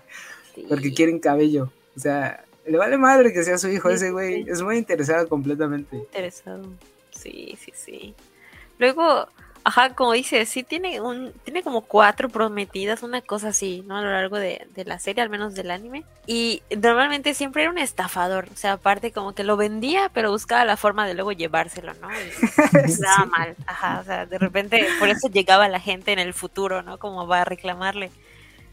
porque quieren cabello. O sea, le vale madre que sea su hijo, Sí, ese güey es muy interesado completamente. interesado. Sí, sí, sí. Luego, ajá, como dices, sí tiene un, tiene como cuatro prometidas, una cosa así, ¿no? A lo largo de, de la serie, al menos del anime. Y normalmente siempre era un estafador. O sea, aparte como que lo vendía, pero buscaba la forma de luego llevárselo, ¿no? Y (laughs) Sí. nada mal. Ajá, o sea, de repente por eso llegaba la gente en el futuro, ¿no? Como va a reclamarle.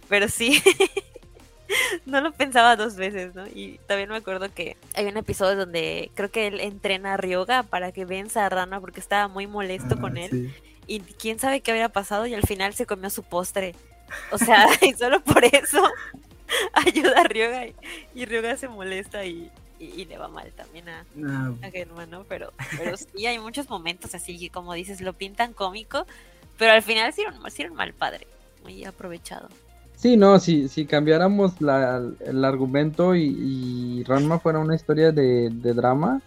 Pero sí, (laughs) no lo pensaba dos veces, ¿no? Y también me acuerdo que hay un episodio donde creo que él entrena a Ryoga para que venza a Rana porque estaba muy molesto Ah, con él. sí. Y quién sabe qué había pasado y al final se comió su postre. O sea, (laughs) y solo por eso (laughs) ayuda a Ryoga y, y Ryoga se molesta y, y, y le va mal también a, No, a Genma, ¿no? Pero, pero sí hay muchos momentos así que como dices, lo pintan cómico, pero al final sí era un, sí era un mal padre, muy aprovechado. Sí, no, si, si cambiáramos la- el argumento y, y Ranma fuera una historia de, de drama,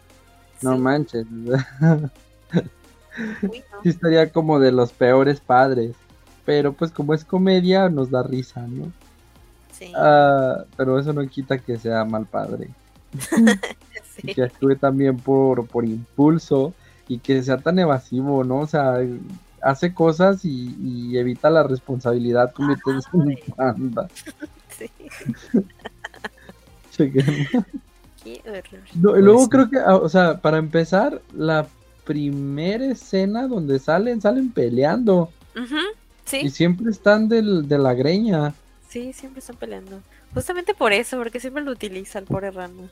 no Sí. manches, (laughs) Uy, no. sí estaría como de los peores padres. Pero pues como es comedia nos da risa, ¿no? Sí, Ah, pero eso no quita que sea mal padre. (laughs) Y sí. que actúe también por, por impulso y que sea tan evasivo, ¿no? O sea, hace cosas y, y evita la responsabilidad convirtiéndose en Ay. panda. sí. (laughs) Qué horror. No, y luego Pues creo que, ah, o sea, para empezar, la primera escena donde salen, salen peleando y Sí, siempre están del, de la greña. sí, siempre están peleando. Justamente por eso, porque siempre lo utiliza el pobre Ranma.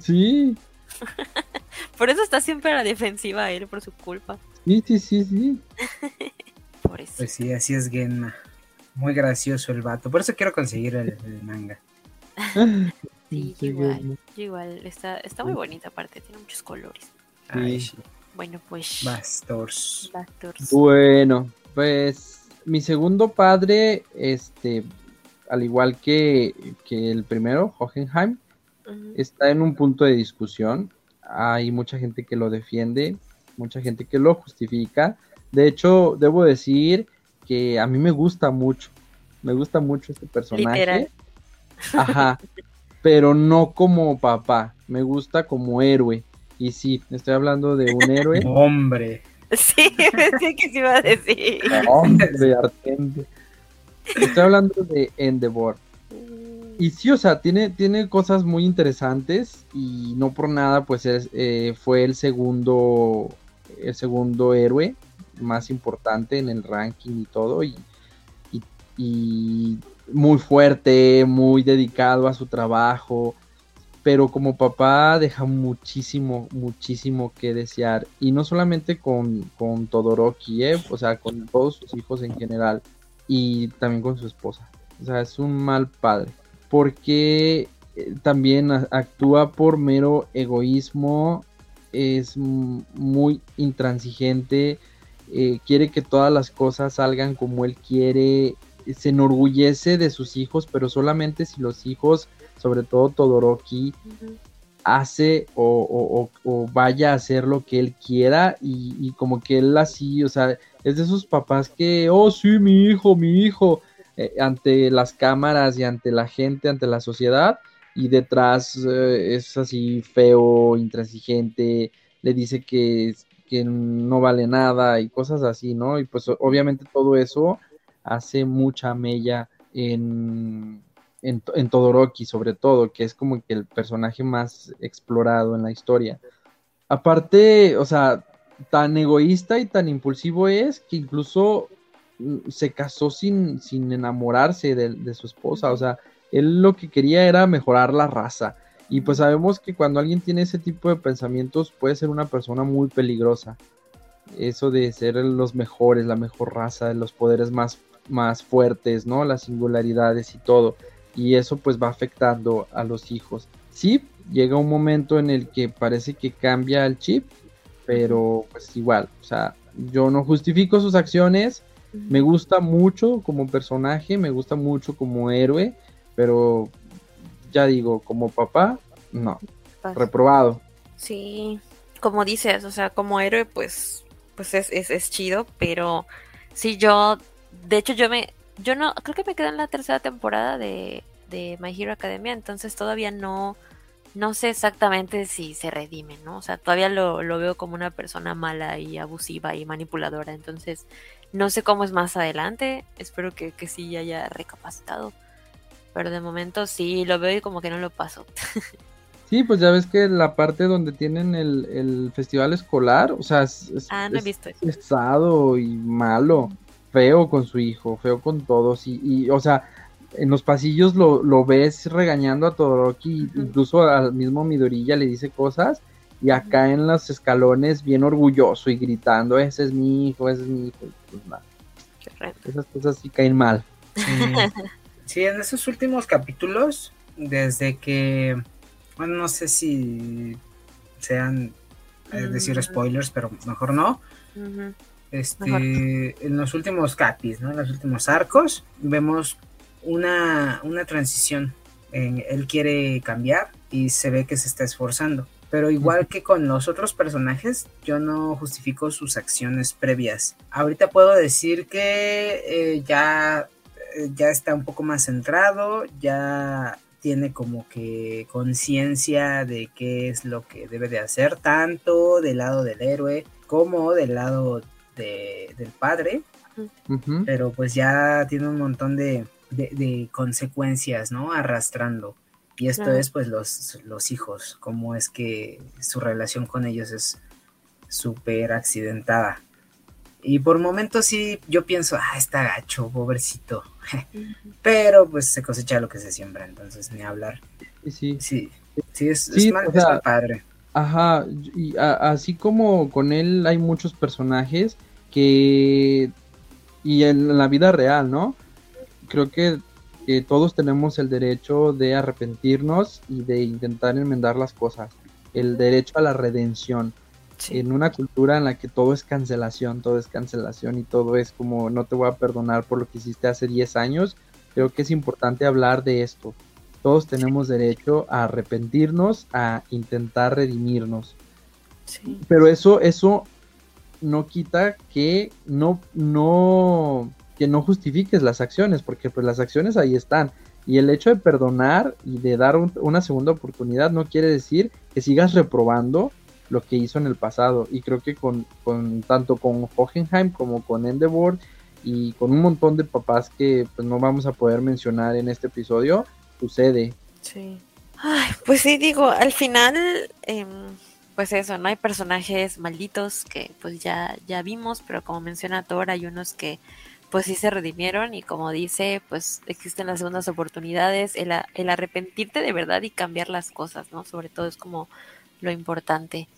Sí, (laughs) Por eso está siempre a la defensiva él, por su culpa. sí, sí, sí, sí. (laughs) Por eso. pues sí, así es Genma. Muy gracioso el vato. Por eso quiero conseguir el, el manga. Sí, (laughs) Sí, igual. Yo igual, está, está muy bonita aparte, tiene muchos colores. Ay, Sí. Bueno, pues. Bastors. Bastors. Bueno, pues mi segundo padre, este, al igual que, que el primero, Hohenheim, está en un punto de discusión. Hay mucha gente que lo defiende, mucha gente que lo justifica. De hecho, debo decir que a mí me gusta mucho, me gusta mucho este personaje. Literal. Ajá, pero no como papá, me gusta como héroe. Y sí, estoy hablando de un héroe. (laughs) Hombre. Sí, (laughs) pensé que se iba a decir. (laughs) Hombre, Artente. Estoy hablando de Endeavor. Y sí, o sea, tiene, tiene cosas muy interesantes y no por nada, pues es, eh, fue el segundo, el segundo héroe más importante en el ranking y todo y, y- y muy fuerte, muy dedicado a su trabajo, pero como papá deja muchísimo, muchísimo que desear y no solamente con, con Todoroki, ¿eh? o sea, con todos sus hijos en general y también con su esposa. O sea, es un mal padre porque eh, también actúa por mero egoísmo, es muy intransigente, eh, quiere que todas las cosas salgan como él quiere, se enorgullece de sus hijos, pero solamente si los hijos, sobre todo Todoroki, Ujú. hace o, o- o- o vaya a hacer lo que él quiera y, y como que él así, o sea, es de esos papás que, oh sí, mi hijo, mi hijo, eh, ante las cámaras y ante la gente, ante la sociedad, y detrás eh, es así feo, intransigente, le dice que, que no vale nada y cosas así, ¿no? Y pues obviamente todo eso hace mucha mella en, en, en Todoroki, sobre todo, que es como que el personaje más explorado en la historia. Aparte, o sea, tan egoísta y tan impulsivo es que incluso mm, se casó sin, sin enamorarse de, de su esposa, o sea, él lo que quería era mejorar la raza. Y pues sabemos que cuando alguien tiene ese tipo de pensamientos puede ser una persona muy peligrosa. Eso de ser los mejores, la mejor raza, los poderes más, más fuertes, ¿no? Las singularidades y todo. Y eso pues va afectando a los hijos. Sí, llega un momento en el que parece que cambia el chip, pero pues igual, o sea, yo no justifico sus acciones, me gusta mucho como personaje, me gusta mucho como héroe, pero ya digo, como papá, no, reprobado. Sí, como dices, o sea, como héroe, pues, pues es, es, es chido, pero sí, yo, de hecho, yo me, yo no, creo que me quedé en la tercera temporada de, de My Hero Academia, entonces todavía no, no sé exactamente si se redime, ¿no? O sea, todavía lo, lo veo como una persona mala y abusiva y manipuladora, entonces no sé cómo es más adelante, espero que, que sí haya recapacitado, pero de momento sí lo veo y como que no lo paso. (laughs) Sí, pues ya ves que la parte donde tienen el, el festival escolar, o sea, es, es- Ah, no he es visto eso. pesado y malo, feo con su hijo, feo con todos, y, y, o sea, en los pasillos lo, lo ves regañando a Todoroki, Ujú. incluso al mismo Midorilla le dice cosas, y acá en los escalones bien orgulloso y gritando, ese es mi hijo, ese es mi hijo, pues nada, Qué horrendo. esas cosas sí caen mal. Sí. En esos últimos capítulos, desde que, bueno, no sé si sean eh, decir Mm. spoilers, pero mejor no. Este, Mejor. en los últimos capis, ¿no? En los últimos arcos, vemos una, una transición. En- él quiere cambiar y se ve que se está esforzando. Pero igual que con los otros personajes, yo no justifico sus acciones previas. Ahorita puedo decir que eh, ya, eh, ya está un poco más centrado, ya tiene como que conciencia de qué es lo que debe de hacer, tanto del lado del héroe como del lado de- del padre, pero pues ya tiene un montón de, de- de consecuencias, ¿no? Arrastrando. Y esto Claro. es pues los, los hijos, cómo es que su relación con ellos es súper accidentada. Y por momentos sí, yo pienso, ah, está gacho, pobrecito. (laughs) Pero pues se cosecha lo que se siembra, entonces ni hablar. Sí, sí. Sí, es, Sí, es mal, o es sea, mal padre. Ajá, y a- así como con él hay muchos personajes que... Y en la vida real, ¿no? Creo que, todos tenemos el derecho de arrepentirnos y de intentar enmendar las cosas. El derecho a la redención. Sí. En una cultura en la que todo es cancelación, todo es cancelación y todo es como no te voy a perdonar por lo que hiciste hace 10 años, creo que es importante hablar de esto. Todos tenemos derecho a arrepentirnos, a intentar redimirnos. Sí. Pero eso, eso no quita que no, no, que no justifiques las acciones, porque pues las acciones ahí están. Y el hecho de perdonar y de dar un- una segunda oportunidad no quiere decir que sigas reprobando lo que hizo en el pasado. Y creo que con, con tanto con Hohenheim como con Endeavor y con un montón de papás que pues no vamos a poder mencionar en este episodio, sucede. Sí. Ay, pues sí, digo, al final, em, pues eso, no hay personajes malditos que pues ya, ya vimos, pero como menciona Thor, hay unos que pues sí se redimieron y como dice, pues existen las segundas oportunidades, el, a- el arrepentirte de verdad y cambiar las cosas, ¿no? Sobre todo es como lo importante.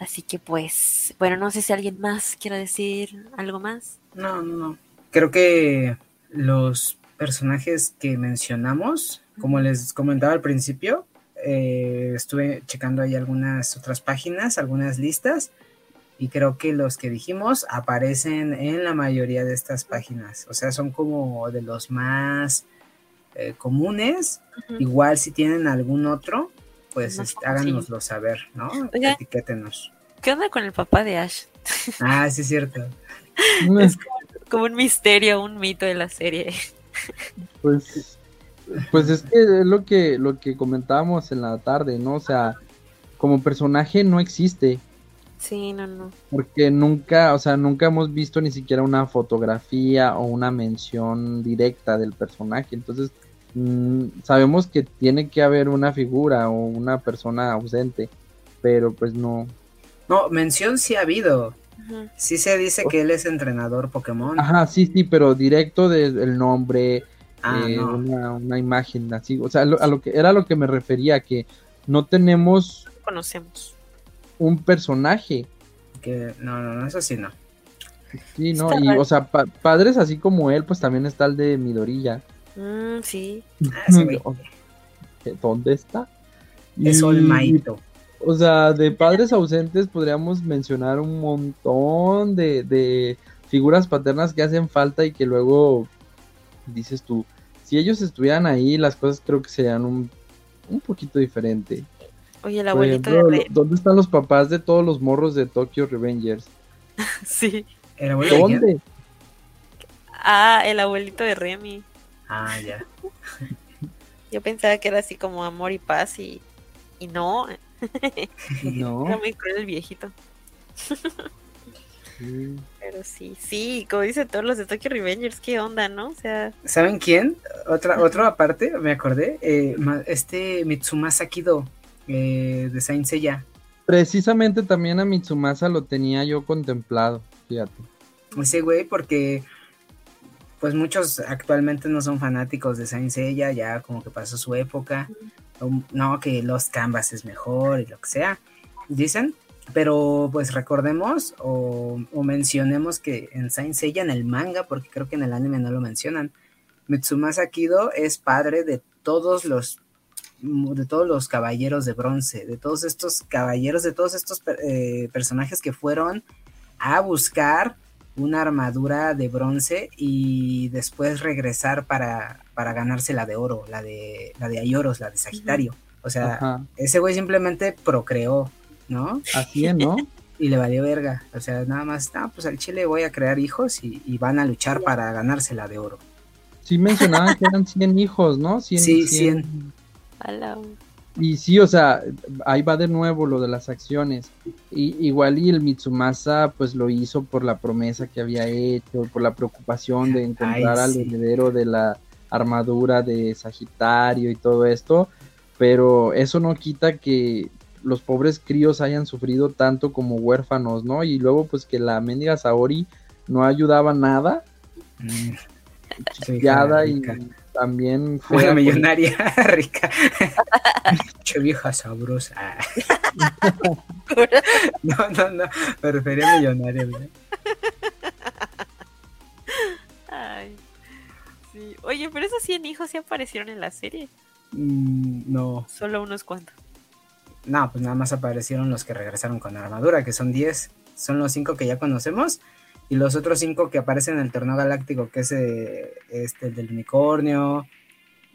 Así que pues, bueno, no sé si alguien más quiere decir algo más. No, no, no. Creo que los personajes que mencionamos, como les comentaba al principio, eh, estuve checando ahí algunas otras páginas, algunas listas, y creo que los que dijimos aparecen en la mayoría de estas páginas. O sea, son como de los más eh, comunes. Igual si tienen algún otro, pues este, háganoslo saber, ¿no? Etiquétenos. ¿Qué onda con el papá de Ash? (laughs) Ah, sí es cierto. Es como un misterio, un mito de la serie. Pues, pues es que es lo que, lo que comentábamos en la tarde, ¿no? O sea, como personaje no existe, Sí, no, no. porque nunca, o sea, nunca hemos visto ni siquiera una fotografía o una mención directa del personaje. Entonces, mm, sabemos que tiene que haber una figura o una persona ausente, pero pues no. No, mención sí ha habido. Sí se dice que él es entrenador Pokémon. Ajá, sí, sí, pero directo del nombre, Ah, eh, no. una, una imagen así, o sea, lo- a lo que era lo que me refería, que no tenemos Conocemos. un personaje, Que, no, no, no, eso sí no. sí, ¿no? Está Y, o sea, pa- padres así como él, pues también está el de Midorilla. Mm, sí. Ah. (laughs) ¿Dónde está? Es Y, Olmaito. O sea, de padres ausentes podríamos mencionar un montón de, de figuras paternas que hacen falta y que luego dices tú, si ellos estuvieran ahí, las cosas creo que serían un, un poquito diferente. Oye, el abuelito ejemplo, de. ¿dónde están los papás de todos los morros de Tokyo Revengers? (laughs) Sí. ¿El de quién? ¿Dónde? Ah, el abuelito de Remy. Ah, ya. (laughs) Yo pensaba que era así como amor y paz y, y no. (laughs) No. Era muy cruel el viejito. Sí. Pero sí, sí, como dice todos los de Tokyo Revengers, qué onda, ¿no? O sea, ¿Saben quién? Otra, otro aparte, me acordé. eh, este Mitsumasa Kido eh, de Saint Seiya. Precisamente también a Mitsumasa lo tenía yo contemplado, fíjate. Ese güey, porque pues muchos actualmente no son fanáticos de Saint Seiya, ya como que pasó su época. Um, No, que Lost Canvas es mejor y lo que sea, dicen. Pero pues recordemos o, o mencionemos que en Saint Seiya, en el manga, porque creo que en el anime no lo mencionan, Mitsumasa Kido es padre de todos los de todos los caballeros de bronce, de todos estos caballeros, de todos estos eh, personajes que fueron a buscar una armadura de bronce y después regresar para, para ganarse la de oro, la de, la de Ayoros, la de Sagitario. O sea, ese güey simplemente procreó, ¿no? Así es, ¿no? (laughs) y le valió verga. O sea, nada más, no, pues al chile voy a crear hijos y, van a luchar para ganarse la de oro. Sí mencionaban que eran 100 hijos, ¿no? (laughs) sí, 100. Y sí, o sea, ahí va de nuevo lo de las acciones. Y, igual y el Mitsumasa pues lo hizo por la promesa que había hecho, por la preocupación de encontrar al heredero de la armadura de Sagitario y todo esto. Pero eso no quita que los pobres críos hayan sufrido tanto como huérfanos, ¿no? Y luego pues que la mendiga Saori no ayudaba nada. Mm. y también fue una millonaria (laughs) rica. che vieja sabrosa. (laughs) no, no, no, me refería a millonaria. Ay, sí. Oye, pero esos 100 hijos sí aparecieron en la serie. Mm, no. Solo unos cuantos. No, pues nada más aparecieron los que regresaron con armadura, que son 10. Son los 5 que ya conocemos. Y los otros 5 que aparecen en el torneo galáctico, que es eh, este, el del unicornio.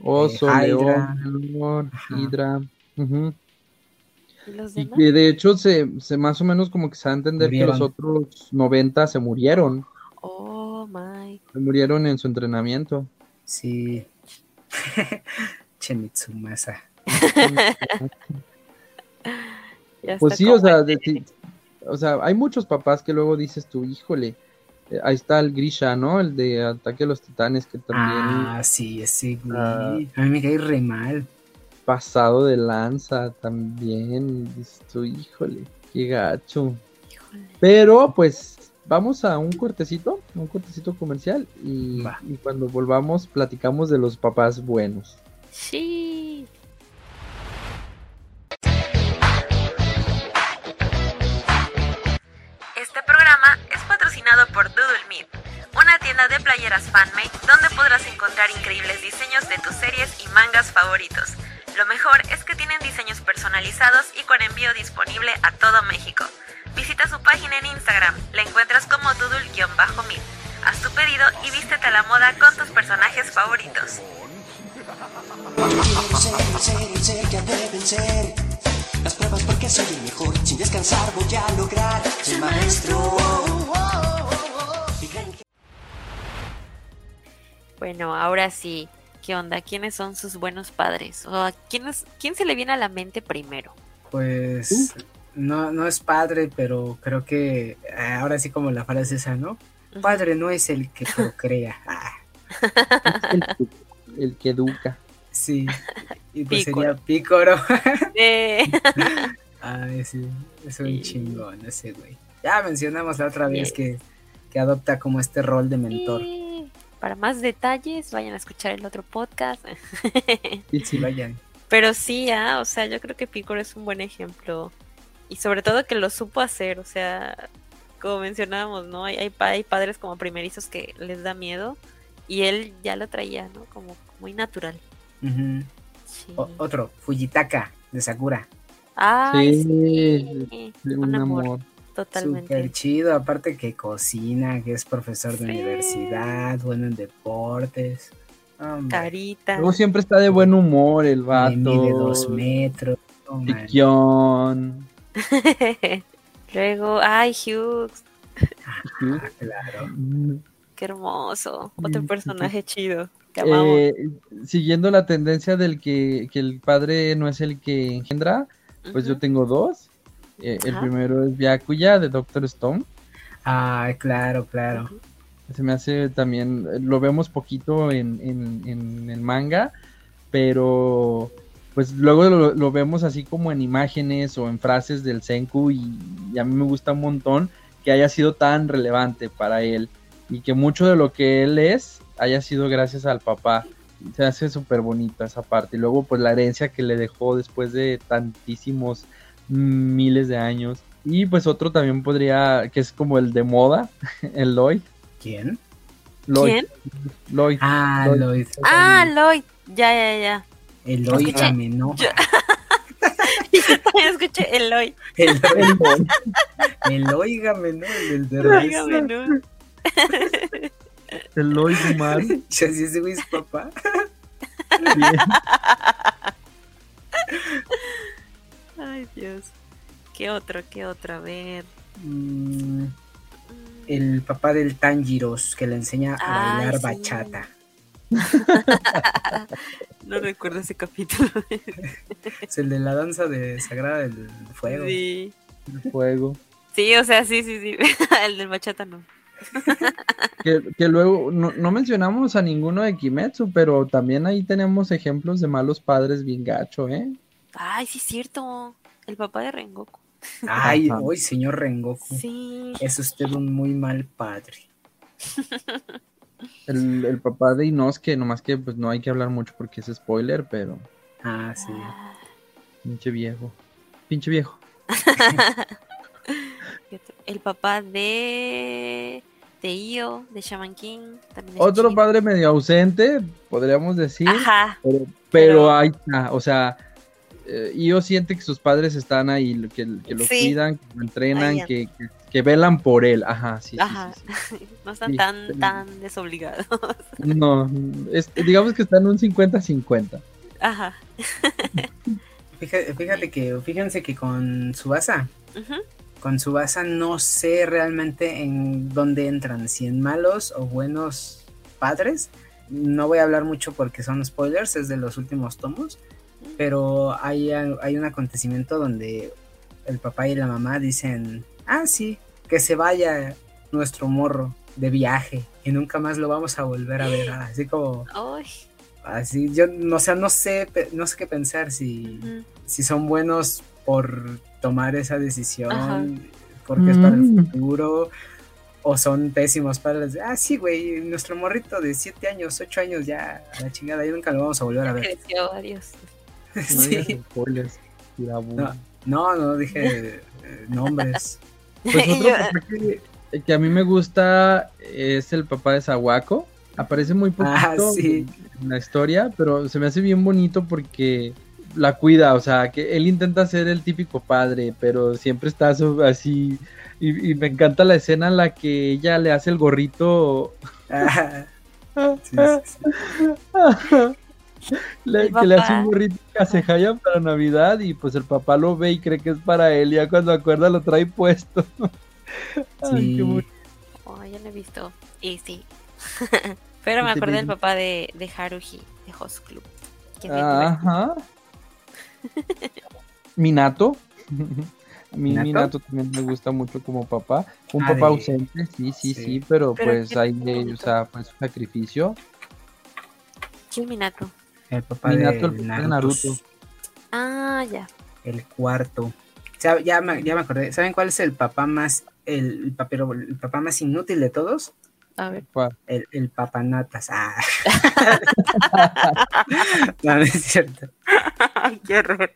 Oso, eh, león, Hydra. ¿Y, que de hecho se, se, más o menos como que se va a entender que los otros 90 se murieron. Oh my. Se murieron en su entrenamiento. Sí. (laughs) Chemitsumasa. (laughs) (laughs) pues sí, o sea, o sea, hay muchos papás que luego dices tú, híjole, eh, ahí está el Grisha, ¿no? El de Ataque a los Titanes, que también. Ah, sí, sí, güey. Ah. a mí me cae re mal. Pasado de lanza también. Dices tú, híjole, qué gacho. Pero, pues, vamos a un cortecito, un cortecito comercial. Y, y cuando volvamos, platicamos de los papás buenos. Sí. Playeras fanmade donde podrás encontrar increíbles diseños de tus series y mangas favoritos. Lo mejor es que tienen diseños personalizados y con envío disponible a todo México. Visita su página en Instagram, la encuentras como doodle-meet. Haz tu pedido y vístete a la moda con tus personajes favoritos. Bueno, ahora sí, ¿qué onda? ¿Quiénes son sus buenos padres? ¿O a quién, quién se le viene a la mente primero? Pues no, no es padre, pero creo que eh, ahora sí como la frase esa, ¿no? Padre no es el que procrea. (laughs) Ah. el, que educa. Sí. Y pues sería Pícoro. (laughs) Ay, sí. Es un chingón ese güey. Ya mencionamos la otra vez que, que adopta como este rol de mentor. Para más detalles, vayan a escuchar el otro podcast. (laughs) y sí, vayan. Pero sí, ah, o sea, yo creo que Picor es un buen ejemplo. Y sobre todo que lo supo hacer, o sea, como mencionábamos, ¿no? Hay, hay, padres como primerizos que les da miedo y él ya lo traía, ¿no? Como muy natural. otro, Fujitaka, de Sakura. Ay, sí, un amor. Totalmente. Súper chido, aparte que cocina, que es profesor de universidad, bueno en deportes. Carita. Luego siempre está de buen humor el vato. Mide dos metros. (laughs) Luego, ay, Hughes. Ah, claro. Qué hermoso. Otro personaje chido. Eh, siguiendo la tendencia del que, que, el padre no es el que engendra, pues yo tengo dos. Eh, el primero es Byakuya de Doctor Stone. Ah, claro, claro. Se me hace también, lo vemos poquito en, en, el manga, pero pues luego lo, vemos así como en imágenes o en frases del Senku y, a mí me gusta un montón que haya sido tan relevante para él y que mucho de lo que él es haya sido gracias al papá. Se hace súper bonita esa parte. Y luego pues la herencia que le dejó después de tantísimos miles de años. Y pues otro también podría, que es como el de moda, (laughs) el Lloyd. ¿Quién? Lloyd. ¿Quién? Lloyd. Ah, Lloyd. Lloyd. Ah, Lloyd. Ya, ya, ya. Eloy Escuché. Gamenoja. Yo- Yo también escuché Eloy. Eloy, Eloy Gamenoja, el del Ay, Derbez. menú. El Lloyd (laughs) Umar. (laughs) Yo sí, ese güey es papá. Ay, Dios. ¿Qué otro? ¿Qué otro? A ver. Mm, el papá del Tanjiros que le enseña a Ay, bailar sí. bachata. (laughs) No recuerdo ese capítulo. Es el de la danza de Sagrada del Fuego. Sí. El fuego. Sí, o sea, sí, sí, sí. (laughs) El del bachata no. (laughs) Que, que luego no, no mencionamos a ninguno de Kimetsu, pero también ahí tenemos ejemplos de malos padres bien gacho, ¿eh? Ay, sí, es cierto. El papá de Rengoku. Ay, hoy señor Rengoku. Sí. Es usted un muy mal padre. El, el papá de Inosuke, nomás que pues no hay que hablar mucho porque es spoiler, pero Ah, sí. pinche viejo. Pinche viejo. (laughs) El papá de. De Io, de Shaman King. También Otro padre medio ausente, podríamos decir, Ajá. pero, pero Pero- ahí está, o sea, eh, Io siente que sus padres están ahí, que, que lo Sí. cuidan, que lo entrenan, que, que, que velan por él, ajá, sí, Ajá. sí, sí. (laughs) No están Sí. tan, tan desobligados. No, es- digamos que están un 50-50. Ajá. (laughs) Fíjate, fíjate que, fíjense que con Subasa, Ujú. con Subasa no sé realmente en dónde entran, si en malos o buenos padres. No voy a hablar mucho porque son spoilers, es de los últimos tomos, pero hay, hay un acontecimiento donde el papá y la mamá dicen, ah, sí, que se vaya nuestro morro de viaje y nunca más lo vamos a volver a ver, así como, Ay. así, yo, no, o sea, no sé, no sé qué pensar si si son buenos por tomar esa decisión, Ajá. porque es para el Mm. futuro, o son pésimos padres. de, Ah, sí, güey, nuestro morrito de 7 años, 8 años ya, a la chingada, y nunca lo vamos a volver a ver. Creció, adiós. (laughs) No Sí. spoilers. No. No, no dije eh, nombres. (laughs) Pues otro papá que, que a mí me gusta es el papá de Sawako. Aparece muy poquito Ah, sí. en la historia, pero se me hace bien bonito porque la cuida, o sea, que él intenta ser el típico padre, pero siempre está así. Y, y me encanta la escena en la que ella le hace el gorrito. Ah, (laughs) sí, sí, sí. Le- que le hace un gorrito casejaya para Navidad y pues el papá lo ve y cree que es para él. Y ya cuando acuerda lo trae puesto. (laughs) Ay, Sí. qué bonito. Oh, ya lo he visto. Y sí. (laughs) Pero me acordé del papá de, de Haruhi, de Host Club. que Ajá. (laughs) Minato. A mí ¿Minato? Minato también me gusta mucho como papá. Un Ah, papá de- ausente, sí, sí, sí, Sí. pero, Pero pues bonito. o sea, pues un sacrificio. ¿Quién Minato? El papá Minato, de el papá de Naruto. Naruto. Ah, ya. El cuarto. Ya, me, ya me acordé. ¿Saben cuál es el papá más, el, el papero- el papá más inútil de todos? A ver. ¿Cuál? El, el papanatas. Ah. (laughs) no, no es cierto. (laughs) Qué horror.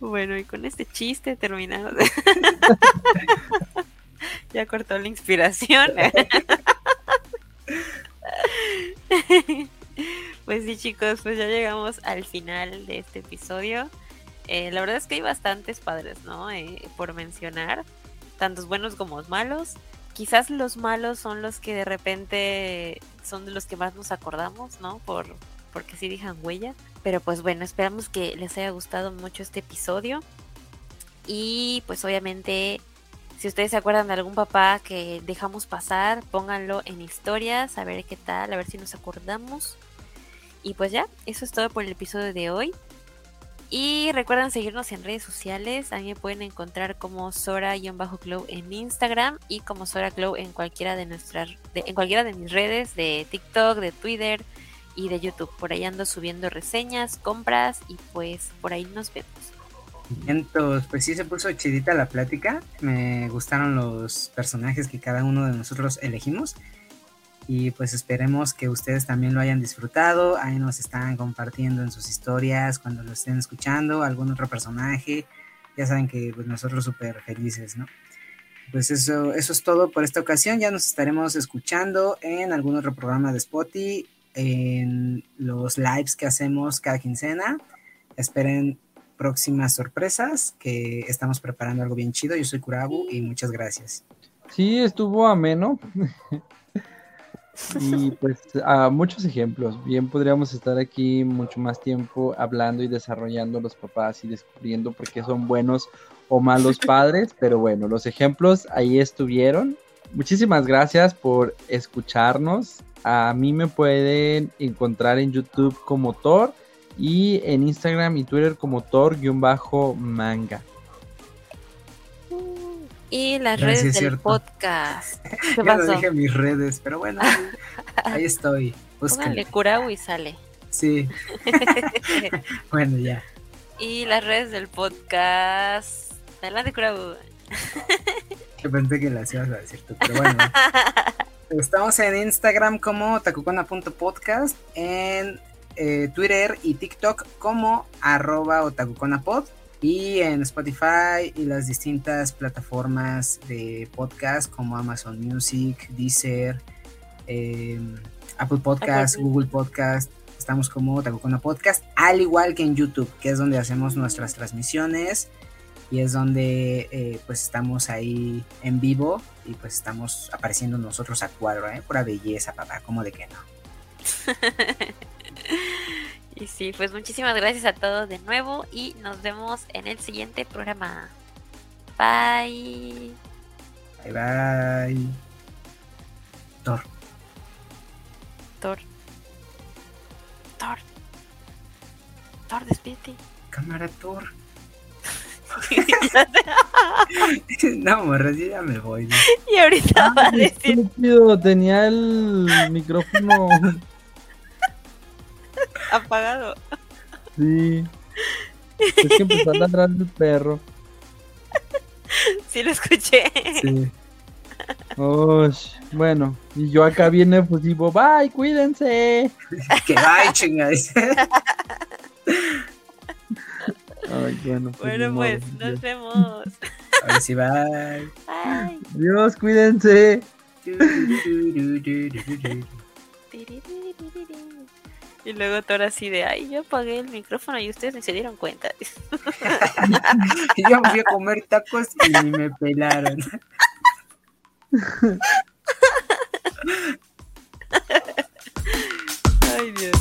bueno, y con este chiste terminamos. (laughs) ya cortó la inspiración. (laughs) pues sí, chicos, pues ya llegamos al final de este episodio. Eh, la verdad es que hay bastantes padres, ¿no? Eh, por mencionar, tantos buenos como los malos. Quizás los malos son los que de repente son de los que más nos acordamos, ¿no? Por, porque sí dejan huella. Pero pues bueno, esperamos que les haya gustado mucho este episodio. Y pues obviamente, si ustedes se acuerdan de algún papá que dejamos pasar, pónganlo en historias, a ver qué tal, a ver si nos acordamos. Y pues ya, eso es todo por el episodio de hoy. Y recuerden seguirnos en redes sociales. A mí me pueden encontrar como Sora-Glow en Instagram y como Sora Glow en cualquiera de nuestras en cualquiera de mis redes de TikTok, de Twitter y de YouTube. Por ahí ando subiendo reseñas, compras y pues por ahí nos vemos. Entonces, pues sí se puso chidita la plática. Me gustaron los personajes que cada uno de nosotros elegimos. Y pues esperemos que ustedes también lo hayan disfrutado. Ahí nos están compartiendo en sus historias cuando lo estén escuchando, algún otro personaje. Ya saben que pues, nosotros súper felices, ¿no? Pues eso, eso es todo por esta ocasión. Ya nos estaremos escuchando en algún otro programa de Spotify, en los lives que hacemos cada quincena. Esperen próximas sorpresas, que estamos preparando algo bien chido. Yo soy Kurabu y muchas gracias. Sí, estuvo ameno. (laughs) y pues a muchos ejemplos. Bien podríamos estar aquí mucho más tiempo hablando y desarrollando los papás y descubriendo por qué son buenos o malos (laughs) padres, pero bueno, los ejemplos ahí estuvieron. Muchísimas gracias por escucharnos. A mí me pueden encontrar en YouTube como Thor y en Instagram y Twitter como Thor-manga. Y las redes del podcast. (laughs) ¿Qué Yo no dije mis redes, pero bueno, ahí, estoy. Póngale Kurau y sale. Sí. (laughs) bueno, ya. Y las redes del podcast. Adelante, Kurau. Yo pensé que las ibas a decir tú, pero bueno. (laughs) Estamos en Instagram como tacucona.podcast, en eh, Twitter y TikTok como arroba otakuconapod y en Spotify y las distintas plataformas de podcast como Amazon Music, Deezer, em, Apple Podcast, Google Podcast. Estamos como Tacucona Podcast, al igual que en YouTube, que es donde hacemos nuestras transmisiones y es donde eh, pues estamos ahí en vivo y pues estamos apareciendo nosotros a cuadro, ¿eh? Pura belleza, papá, como de que no. (laughs) (laughs) Y sí, pues muchísimas gracias a todos de nuevo y nos vemos en el siguiente programa. Bye. Bye bye. Thor. Thor. Thor. Thor, despídete. Cámara Thor. (laughs) no, morra, ya me voy. Y ahorita va a decir. Tenía el micrófono (laughs) apagado. Sí. Es que empezó a ladrar el perro. Sí, lo escuché. Sí. bueno, y yo acá viene efusivo. Bye, cuídense. que bye, chingados. Ay, bueno, pues, bueno, pues nos vemos. A ver si bye. Bye. Dios, cuídense. Y luego Thor así de, ay, yo apagué el micrófono y ustedes ni se dieron cuenta. (laughs) yo fui a comer tacos y me pelaron. (laughs) ay, Dios.